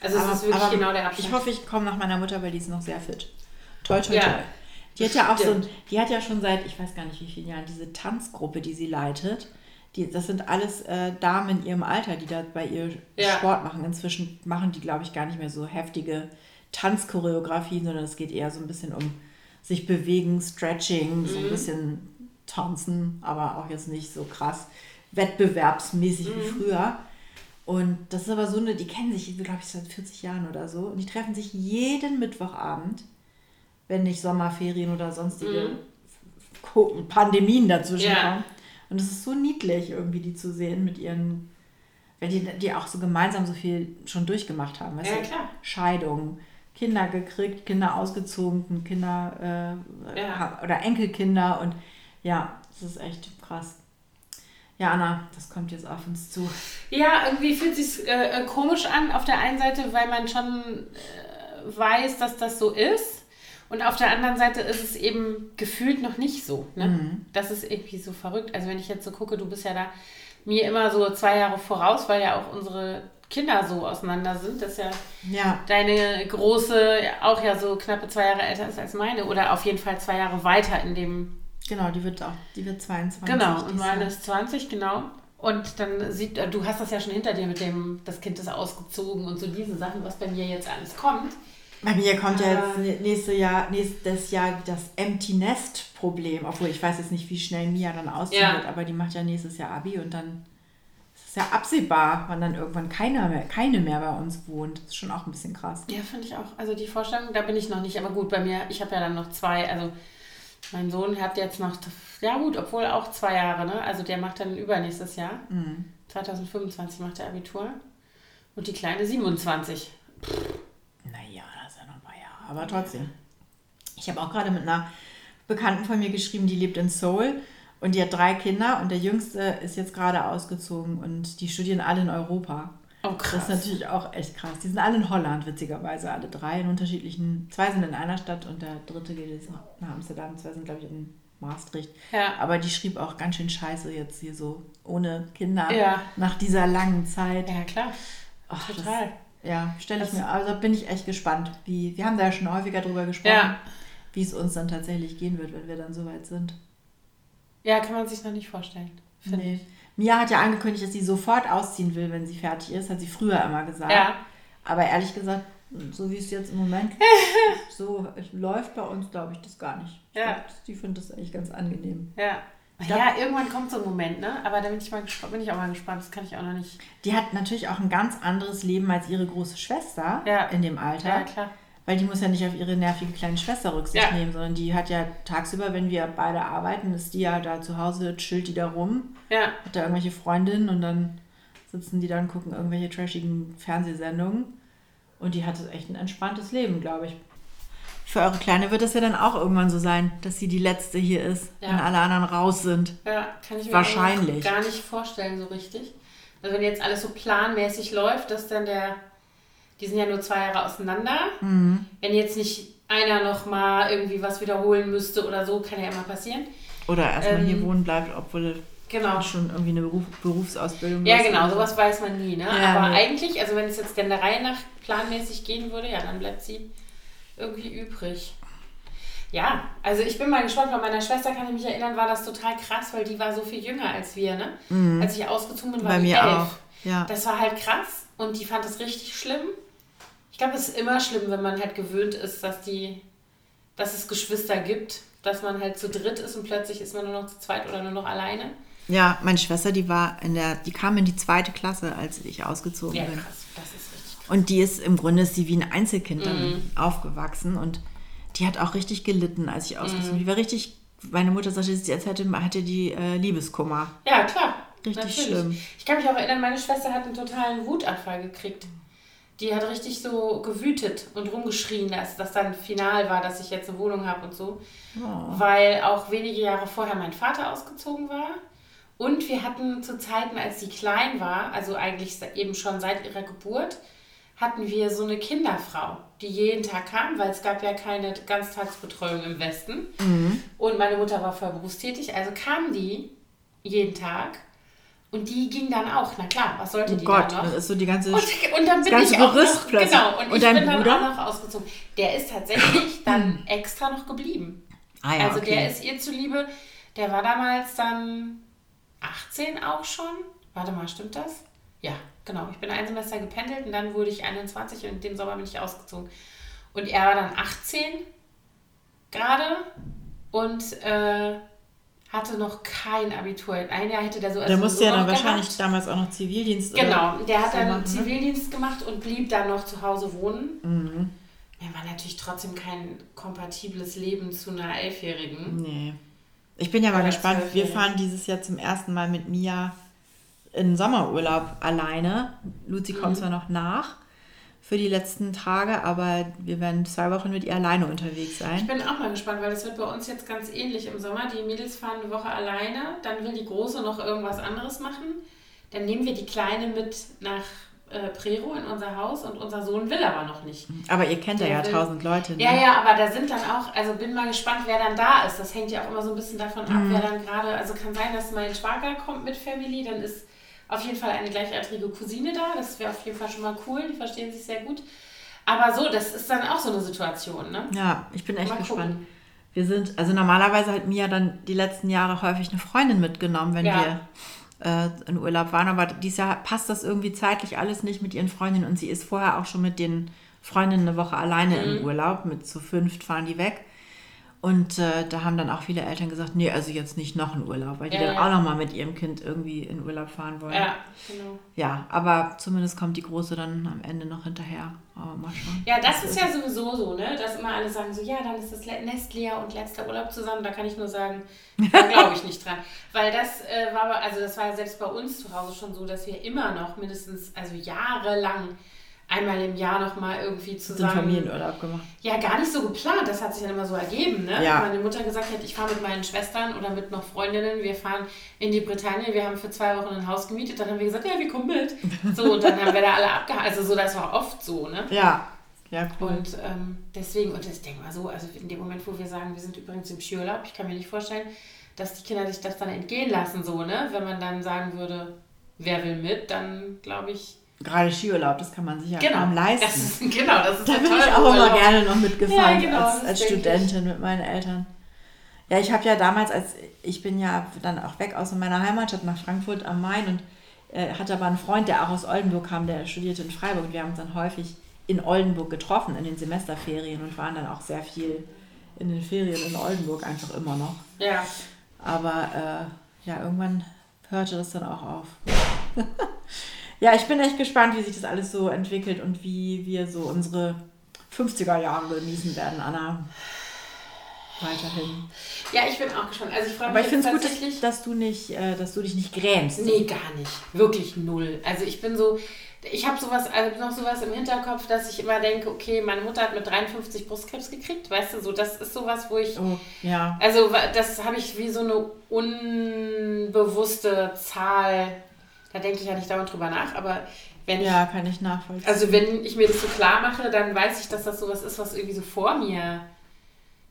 Also aber, es ist wirklich genau der Abstand. Ich hoffe, ich komme nach meiner Mutter, weil die ist noch sehr fit. Toi, toi, ja. toi. Die hat ja auch Stimmt. so, die hat ja schon seit, ich weiß gar nicht wie vielen Jahren, diese Tanzgruppe, die sie leitet. Die, das sind alles äh, Damen in ihrem Alter, die da bei ihr ja. Sport machen. Inzwischen machen die, glaube ich, gar nicht mehr so heftige Tanzchoreografie, sondern es geht eher so ein bisschen um sich bewegen, Stretching, mhm. so ein mhm. bisschen tanzen, aber auch jetzt nicht so krass wettbewerbsmäßig mhm. wie früher. Und das ist aber so eine, die kennen sich, glaube ich, seit 40 Jahren oder so. Und die treffen sich jeden Mittwochabend, wenn nicht Sommerferien oder sonstige mhm. Pandemien dazwischen ja. kommen. Und es ist so niedlich, irgendwie die zu sehen mit ihren, wenn die, die auch so gemeinsam so viel schon durchgemacht haben. Weißt ja, du? klar. Scheidung, Kinder gekriegt, Kinder ausgezogen, Kinder äh, ja. oder Enkelkinder und ja, das ist echt krass. Ja, Anna, das kommt jetzt auf uns zu. Ja, irgendwie fühlt es sich äh, komisch an auf der einen Seite, weil man schon äh, weiß, dass das so ist. Und auf der anderen Seite ist es eben gefühlt noch nicht so. Ne? Mhm. Das ist irgendwie so verrückt. Also wenn ich jetzt so gucke, du bist ja da mir immer so zwei Jahre voraus, weil ja auch unsere Kinder so auseinander sind, dass ja, ja. deine große auch ja so knappe zwei Jahre älter ist als meine oder auf jeden Fall zwei Jahre weiter in dem. Genau, die wird auch, die wird 22. Genau, und meine ist 20, genau. Und dann sieht, du hast das ja schon hinter dir mit dem, das Kind ist ausgezogen und so diese Sachen, was bei mir jetzt alles kommt. Bei mir kommt ja jetzt nächstes Jahr, nächstes Jahr das Empty Nest Problem, obwohl ich weiß jetzt nicht, wie schnell Mia dann aussieht, ja. aber die macht ja nächstes Jahr Abi und dann ist es ja absehbar, wann dann irgendwann keiner mehr, keine mehr bei uns wohnt. Das ist schon auch ein bisschen krass. Ja, finde ich auch. Also die Vorstellung, da bin ich noch nicht, aber gut, bei mir, ich habe ja dann noch zwei, also mein Sohn hat jetzt noch, ja gut, obwohl auch zwei Jahre, ne? Also der macht dann übernächstes Jahr. Mhm. 2025 macht er Abitur. Und die Kleine 27. Pff aber trotzdem. Ich habe auch gerade mit einer Bekannten von mir geschrieben, die lebt in Seoul und die hat drei Kinder und der jüngste ist jetzt gerade ausgezogen und die studieren alle in Europa. Oh, krass. Das ist natürlich auch echt krass. Die sind alle in Holland, witzigerweise, alle drei in unterschiedlichen. Zwei sind in einer Stadt und der dritte geht jetzt nach Amsterdam. Zwei sind, glaube ich, in Maastricht. Ja. Aber die schrieb auch ganz schön scheiße jetzt hier so ohne Kinder ja. nach dieser langen Zeit. Ja, klar. Oh, Total. Das, ja, stelle ich mir. Also bin ich echt gespannt. Wie, wir haben da ja schon häufiger drüber gesprochen, ja. wie es uns dann tatsächlich gehen wird, wenn wir dann soweit sind. Ja, kann man sich noch nicht vorstellen. Nee. Ich. Mia hat ja angekündigt, dass sie sofort ausziehen will, wenn sie fertig ist. Hat sie früher immer gesagt. Ja. Aber ehrlich gesagt, so wie es jetzt im Moment so läuft bei uns, glaube ich das gar nicht. Ja. Glaub, die findet das eigentlich ganz angenehm. Ja. Glaub, ja, irgendwann kommt so ein Moment, ne? Aber da bin ich, mal bin ich auch mal gespannt. Das kann ich auch noch nicht. Die hat natürlich auch ein ganz anderes Leben als ihre große Schwester ja. in dem Alter. Ja, klar. Weil die muss ja nicht auf ihre nervige kleine Schwester Rücksicht ja. nehmen, sondern die hat ja tagsüber, wenn wir beide arbeiten, ist die ja da zu Hause, chillt die da rum. Ja. Hat da irgendwelche Freundinnen und dann sitzen die da und gucken irgendwelche trashigen Fernsehsendungen. Und die hat echt ein entspanntes Leben, glaube ich für eure Kleine wird es ja dann auch irgendwann so sein, dass sie die letzte hier ist, ja. wenn alle anderen raus sind. Ja, kann ich mir Wahrscheinlich. gar nicht vorstellen so richtig. Also wenn jetzt alles so planmäßig läuft, dass dann der, die sind ja nur zwei Jahre auseinander. Mhm. Wenn jetzt nicht einer noch mal irgendwie was wiederholen müsste oder so, kann ja immer passieren. Oder erstmal ähm, hier wohnen bleibt, obwohl genau. schon irgendwie eine Beruf, Berufsausbildung Ja, genau, sowas weiß man nie. Ne? Ja, Aber nee. eigentlich, also wenn es jetzt denn der Reihe nach planmäßig gehen würde, ja, dann bleibt sie irgendwie übrig. Ja, also ich bin mal gespannt. Bei meiner Schwester kann ich mich erinnern, war das total krass, weil die war so viel jünger als wir. Ne? Mhm. Als ich ausgezogen bin, war Bei mir elf. auch. Ja. Das war halt krass und die fand das richtig schlimm. Ich glaube, es ist immer schlimm, wenn man halt gewöhnt ist, dass die, dass es Geschwister gibt, dass man halt zu dritt ist und plötzlich ist man nur noch zu zweit oder nur noch alleine. Ja, meine Schwester, die war in der, die kam in die zweite Klasse, als ich ausgezogen ja, bin. Krass, das ist und die ist im Grunde ist sie wie ein Einzelkind dann mhm. aufgewachsen und die hat auch richtig gelitten, als ich ausgezogen bin. Mhm. Die war richtig, meine Mutter sagte, sie als hätte, hatte die äh, Liebeskummer. Ja, klar. Richtig Natürlich. schlimm. Ich kann mich auch erinnern, meine Schwester hat einen totalen Wutanfall gekriegt. Die hat richtig so gewütet und rumgeschrien, dass das dann final war, dass ich jetzt eine Wohnung habe und so. Oh. Weil auch wenige Jahre vorher mein Vater ausgezogen war. Und wir hatten zu Zeiten, als sie klein war, also eigentlich eben schon seit ihrer Geburt, hatten wir so eine Kinderfrau, die jeden Tag kam, weil es gab ja keine Ganztagsbetreuung im Westen. Mhm. Und meine Mutter war voll berufstätig, also kam die jeden Tag. Und die ging dann auch, na klar, was sollte oh die Gott, dann noch? Das ist so die ganze Und, und dann bin ich auch noch, genau, und, und ich bin dann Bruder? auch noch ausgezogen. Der ist tatsächlich dann extra noch geblieben. Ah, ja, also okay. der ist ihr zuliebe, der war damals dann 18 auch schon. Warte mal, stimmt das? Ja, genau. Ich bin ein Semester gependelt und dann wurde ich 21 und den Sommer bin ich ausgezogen. Und er war dann 18 gerade und äh, hatte noch kein Abitur. Ein Jahr hätte der so. Der musste ja dann wahrscheinlich gehabt. damals auch noch Zivildienst. Genau, der hat dann machen, ne? Zivildienst ne? gemacht und blieb dann noch zu Hause wohnen. Mhm. Ja, war natürlich trotzdem kein kompatibles Leben zu einer Elfjährigen. Nee. Ich bin ja mal gespannt. Wir fahren dieses Jahr zum ersten Mal mit Mia in Sommerurlaub alleine. Luzi kommt mhm. zwar noch nach für die letzten Tage, aber wir werden zwei Wochen mit ihr alleine unterwegs sein. Ich bin auch mal gespannt, weil das wird bei uns jetzt ganz ähnlich im Sommer. Die Mädels fahren eine Woche alleine, dann will die Große noch irgendwas anderes machen. Dann nehmen wir die Kleine mit nach äh, Prero in unser Haus und unser Sohn will aber noch nicht. Aber ihr kennt ja ja tausend Leute. Ne? Ja, ja, aber da sind dann auch, also bin mal gespannt, wer dann da ist. Das hängt ja auch immer so ein bisschen davon ab, mhm. wer dann gerade, also kann sein, dass mein Schwager kommt mit Family, dann ist auf jeden Fall eine gleichaltrige Cousine da. Das wäre auf jeden Fall schon mal cool. Die verstehen sich sehr gut. Aber so, das ist dann auch so eine Situation, ne? Ja, ich bin echt mal gespannt. Gucken. Wir sind, also normalerweise hat Mia dann die letzten Jahre häufig eine Freundin mitgenommen, wenn ja. wir äh, in Urlaub waren. Aber dieses Jahr passt das irgendwie zeitlich alles nicht mit ihren Freundinnen und sie ist vorher auch schon mit den Freundinnen eine Woche alleine mhm. im Urlaub. Mit zu fünft fahren die weg. Und äh, da haben dann auch viele Eltern gesagt, nee, also jetzt nicht noch einen Urlaub, weil die ja, dann ja. auch nochmal mit ihrem Kind irgendwie in Urlaub fahren wollen. Ja, genau. Ja, aber zumindest kommt die Große dann am Ende noch hinterher. Aber mal schauen. Ja, das ist ja sowieso so, ne? Dass immer alle sagen so, ja, dann ist das Nest leer und letzter Urlaub zusammen. Da kann ich nur sagen, da glaube ich nicht dran. Weil das äh, war, also das war ja selbst bei uns zu Hause schon so, dass wir immer noch mindestens, also jahrelang einmal im Jahr nochmal irgendwie zusammen. Den Familienurlaub gemacht. Ja, gar nicht so geplant. Das hat sich dann immer so ergeben. Ne? Ja. Meine Mutter gesagt hat, ich fahre mit meinen Schwestern oder mit noch Freundinnen, wir fahren in die Bretagne, wir haben für zwei Wochen ein Haus gemietet. Dann haben wir gesagt, ja, wir kommen mit. So, und dann haben wir da alle abgehalten. Also so, das war oft so, ne? Ja. Ja, cool. Und ähm, deswegen, und ich denke mal so, also in dem Moment, wo wir sagen, wir sind übrigens im Skiurlaub, ich kann mir nicht vorstellen, dass die Kinder sich das dann entgehen lassen, so, ne? Wenn man dann sagen würde, wer will mit, dann glaube ich, Gerade Skiurlaub, das kann man sich ja genau. kaum leisten. Das ist, genau, das ist Da bin ich auch immer gerne noch mitgefahren ja, genau, als, als Studentin mit meinen Eltern. Ja, ich habe ja damals, als ich bin ja dann auch weg aus meiner Heimatstadt nach Frankfurt am Main und äh, hatte aber einen Freund, der auch aus Oldenburg kam, der studierte in Freiburg. Und wir haben uns dann häufig in Oldenburg getroffen in den Semesterferien und waren dann auch sehr viel in den Ferien in Oldenburg einfach immer noch. Ja. Aber äh, ja, irgendwann hörte das dann auch auf. Ja, ich bin echt gespannt, wie sich das alles so entwickelt und wie wir so unsere 50er Jahre genießen werden, Anna. Weiterhin. Ja, ich bin auch gespannt. Also ich Aber ich finde es gut, dass du, nicht, äh, dass du dich nicht grämst. Nee, gar nicht. Wirklich null. Also ich bin so, ich habe sowas, also noch sowas im Hinterkopf, dass ich immer denke, okay, meine Mutter hat mit 53 Brustkrebs gekriegt, weißt du, so das ist sowas, wo ich, oh, ja. also das habe ich wie so eine unbewusste Zahl da denke ich ja nicht dauernd drüber nach, aber wenn ja, ich, kann ich nachvollziehen. Also wenn ich mir das so klar mache, dann weiß ich, dass das sowas ist, was irgendwie so vor mir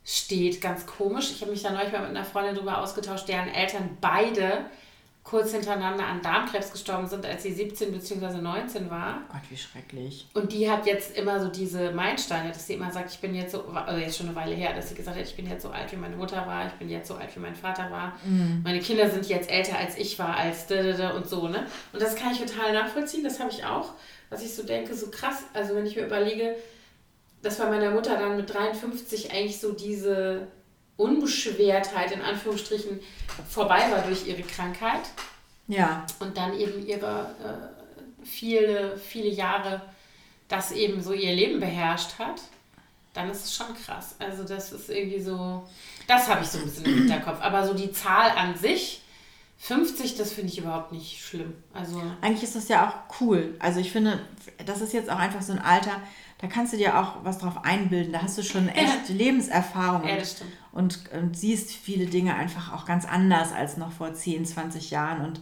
steht. Ganz komisch. Ich habe mich da neulich mal mit einer Freundin darüber ausgetauscht, deren Eltern beide kurz hintereinander an Darmkrebs gestorben sind, als sie 17 bzw. 19 war. Gott, wie schrecklich. Und die hat jetzt immer so diese Meilensteine, dass sie immer sagt, ich bin jetzt so, also jetzt schon eine Weile her, dass sie gesagt hat, ich bin jetzt so alt, wie meine Mutter war, ich bin jetzt so alt, wie mein Vater war. Mhm. Meine Kinder sind jetzt älter, als ich war, als und so, ne? Und das kann ich total nachvollziehen, das habe ich auch, was ich so denke, so krass, also wenn ich mir überlege, dass bei meiner Mutter dann mit 53 eigentlich so diese Unbeschwertheit in Anführungsstrichen vorbei war durch ihre Krankheit. Ja. Und dann eben ihre äh, viele, viele Jahre das eben so ihr Leben beherrscht hat, dann ist es schon krass. Also das ist irgendwie so, das habe ich so ein bisschen im Hinterkopf. Aber so die Zahl an sich, 50, das finde ich überhaupt nicht schlimm. Also Eigentlich ist das ja auch cool. Also ich finde, das ist jetzt auch einfach so ein Alter, da kannst du dir auch was drauf einbilden. Da hast du schon echt ja. Lebenserfahrung ja, das stimmt. Und, und siehst viele Dinge einfach auch ganz anders als noch vor 10, 20 Jahren und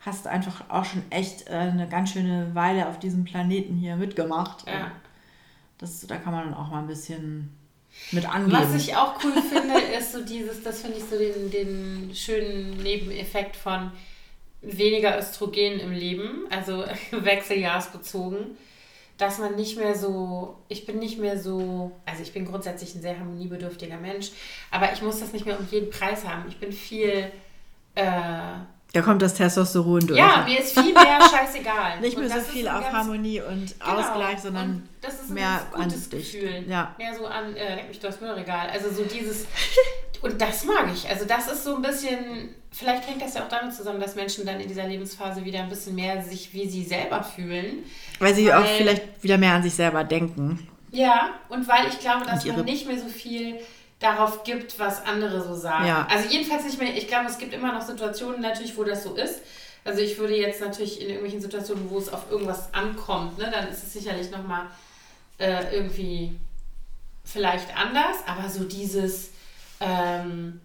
hast einfach auch schon echt äh, eine ganz schöne Weile auf diesem Planeten hier mitgemacht. Ja. Das, da kann man dann auch mal ein bisschen mit angeben. Was ich auch cool finde, ist so dieses, das finde ich so den, den schönen Nebeneffekt von weniger Östrogen im Leben, also wechseljahrsbezogen dass man nicht mehr so, ich bin nicht mehr so, also ich bin grundsätzlich ein sehr harmoniebedürftiger Mensch, aber ich muss das nicht mehr um jeden Preis haben. Ich bin viel. Äh, da kommt das Testosteron durch. Ja, mir ist viel mehr scheißegal. nicht mehr so viel auf Harmonie und genau. Ausgleich, sondern mehr an dich. Gefühl. Ja. Mehr so an, äh, leck mich das Müllregal. Also so dieses, und das mag ich. Also das ist so ein bisschen, vielleicht hängt das ja auch damit zusammen, dass Menschen dann in dieser Lebensphase wieder ein bisschen mehr sich wie sie selber fühlen. Weil sie weil, auch vielleicht wieder mehr an sich selber denken. Ja, und weil ich glaube, dass man nicht mehr so viel darauf gibt, was andere so sagen. Ja. Also jedenfalls nicht mehr, ich glaube, es gibt immer noch Situationen natürlich, wo das so ist. Also ich würde jetzt natürlich in irgendwelchen Situationen, wo es auf irgendwas ankommt, ne, dann ist es sicherlich nochmal äh, irgendwie vielleicht anders, aber so dieses, ähm,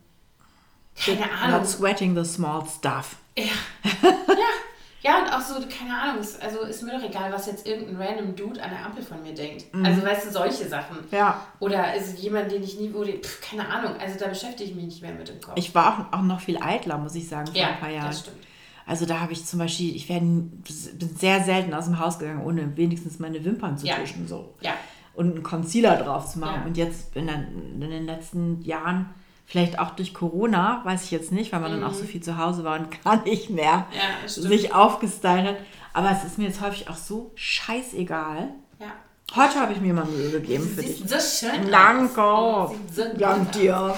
keine Ahnung. Not sweating the small stuff. Ja. ja. Ja, und auch so, keine Ahnung, ist, also ist mir doch egal, was jetzt irgendein random Dude an der Ampel von mir denkt. Also, weißt du, solche Sachen. Ja. Oder ist jemand, den ich nie, die, pf, keine Ahnung, also da beschäftige ich mich nicht mehr mit dem Kopf. Ich war auch, auch noch viel eitler, muss ich sagen, vor ja, ein paar Jahren. das stimmt. Also da habe ich zum Beispiel, ich werde, bin sehr selten aus dem Haus gegangen, ohne wenigstens meine Wimpern zu Ja. tuschen. So. Ja. Und einen Concealer drauf zu machen. Ja. Und jetzt in, den- in den letzten Jahren, vielleicht auch durch Corona, weiß ich jetzt nicht, weil man dann auch so viel zu Hause war und gar nicht mehr Mhm. Ja, sich aufgestylt hat. Aber es ist mir jetzt häufig auch so scheißegal. Ja. Heute habe ich mir mal Mühe gegeben für dich. Sieht so schön Danke. Sieht so Dank dir.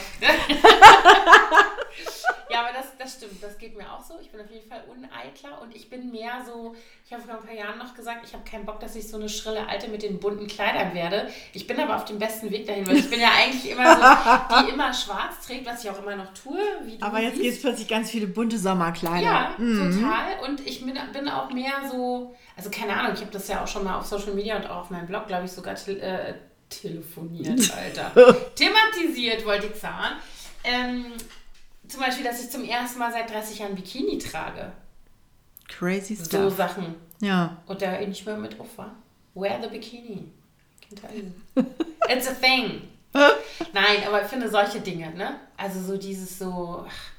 Ja, aber das, das stimmt, das geht mir auch so. Ich bin auf jeden Fall uneitler und ich bin mehr so, ich habe vor ein paar Jahren noch gesagt, ich habe keinen Bock, dass ich so eine schrille Alte mit den bunten Kleidern werde. Ich bin aber auf dem besten Weg dahin, weil ich bin ja eigentlich immer so, die immer schwarz trägt, was ich auch immer noch tue. Aber jetzt gibt es plötzlich ganz viele bunte Sommerkleider. Ja, Mhm. total. Und ich bin, bin auch mehr so, also keine Ahnung, ich habe das ja auch schon mal auf Social Media und auch auf meinem Blog, glaube ich, sogar äh, telefoniert, Alter. Thematisiert, wollte ich sagen. Ähm, zum Beispiel, dass ich zum ersten Mal seit 30 Jahren Bikini trage. Crazy So stuff. Sachen. Ja. Und da nicht mehr mit drauf war. Wear the bikini. It's a thing. Nein, aber ich finde solche Dinge, ne? Also so dieses so, ach.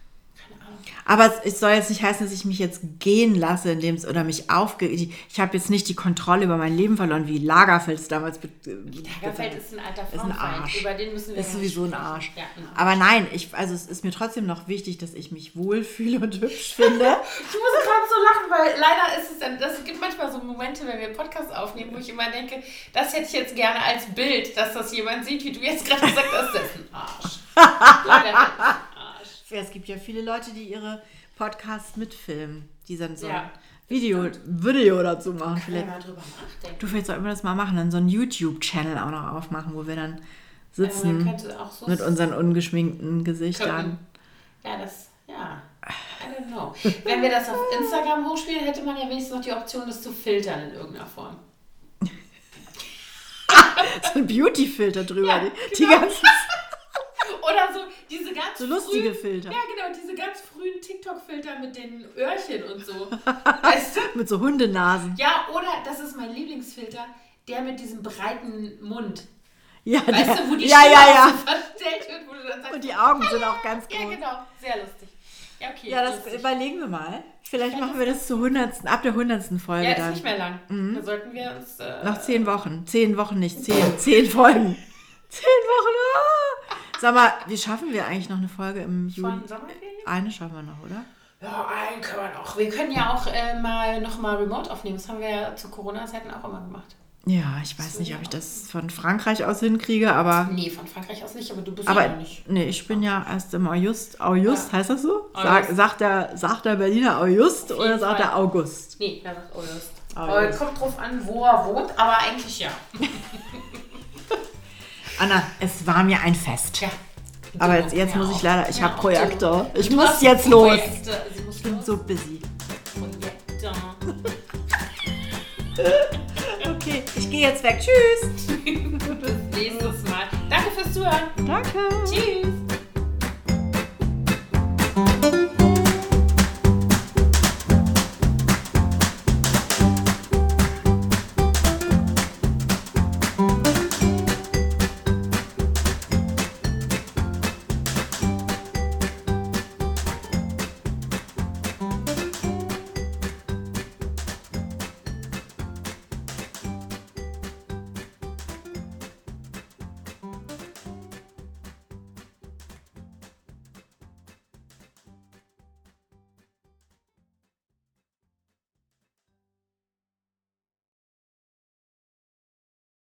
Aber es, soll jetzt nicht heißen, dass ich mich jetzt gehen lasse, indem es oder mich aufge. Ich, ich habe jetzt nicht die Kontrolle über mein Leben verloren, wie Lagerfeld es damals. Be Lagerfeld ist ein alter Ist ein Frauenfeind. Arsch. Über den müssen wir ist sowieso ein. Arsch. Ja, ein Arsch. Aber nein, ich, also es ist mir trotzdem noch wichtig, dass ich mich wohlfühle und hübsch finde. Ich muss gerade so lachen, weil leider ist es dann, das gibt manchmal so Momente, wenn wir Podcasts aufnehmen, wo ich immer denke, das hätte ich jetzt gerne als Bild, dass das jemand sieht, wie du jetzt gerade gesagt hast, das ist ein Arsch. Arsch. Es gibt ja viele Leute, die ihre Podcasts mitfilmen, die dann so Ja, ein Video, Video dazu machen. Vielleicht, mal drüber nachdenken. du vielleicht sollten wir das mal machen, dann so einen YouTube-Channel auch noch aufmachen, wo wir dann sitzen auch so mit unseren ungeschminkten Gesichtern. Ja, das, ja. I don't know. Wenn wir das auf Instagram hochspielen, hätte man ja wenigstens noch die Option, das zu filtern in irgendeiner Form. So ein Beauty-Filter drüber. Ja, die, die genau. ganzen Oder so diese ganz so lustige frühen, Filter. Ja, genau, diese ganz frühen TikTok-Filter mit den Öhrchen und so. weißt du? Mit so Hundenasen. Ja, oder das ist mein Lieblingsfilter, der mit diesem breiten Mund. Ja, Weißt der, du, wo die ja, Stimme ja, ja. verstellt wird, wo du dann sagst, Und die Augen sind auch ganz groß. ja, genau, sehr lustig. Ja, okay. Ja, das lustig. überlegen wir mal. Vielleicht machen wir das zur hundertsten, ab der hundertsten Folge ja, ist dann. nicht mehr lang. Da sollten wir uns. Äh, Noch zehn Wochen. Zehn Wochen nicht, zehn. Zehn Folgen. Zehn Wochen. Ah. Sag mal, wie schaffen wir eigentlich noch eine Folge im Juli? von Sommerferien? Eine schaffen wir noch, oder? Ja, einen können wir noch. Wir können ja auch äh, mal nochmal remote aufnehmen. Das haben wir ja zu Corona-Zeiten auch immer gemacht. Ja, ich weiß nicht, ob ich das von Frankreich aus hinkriege, aber. Nee, von Frankreich aus nicht, aber du bist Aber ja nicht. nee, ich bin ja erst im August. August, Ja. heißt das so? Sag, sagt, der, sagt der Berliner August oder sagt Fall. er August? Nee, der sagt August. August. Aber kommt drauf an, wo er wohnt, aber eigentlich ja. Anna, es war mir ein Fest. Ja. Aber jetzt, jetzt muss ich leider, ich ja, habe Projekte. Ich muss jetzt los. Ich bin so busy. Projekte. okay, ich gehe jetzt weg. Tschüss. Bis nächstes Mal. Danke fürs Zuhören. Danke. Tschüss.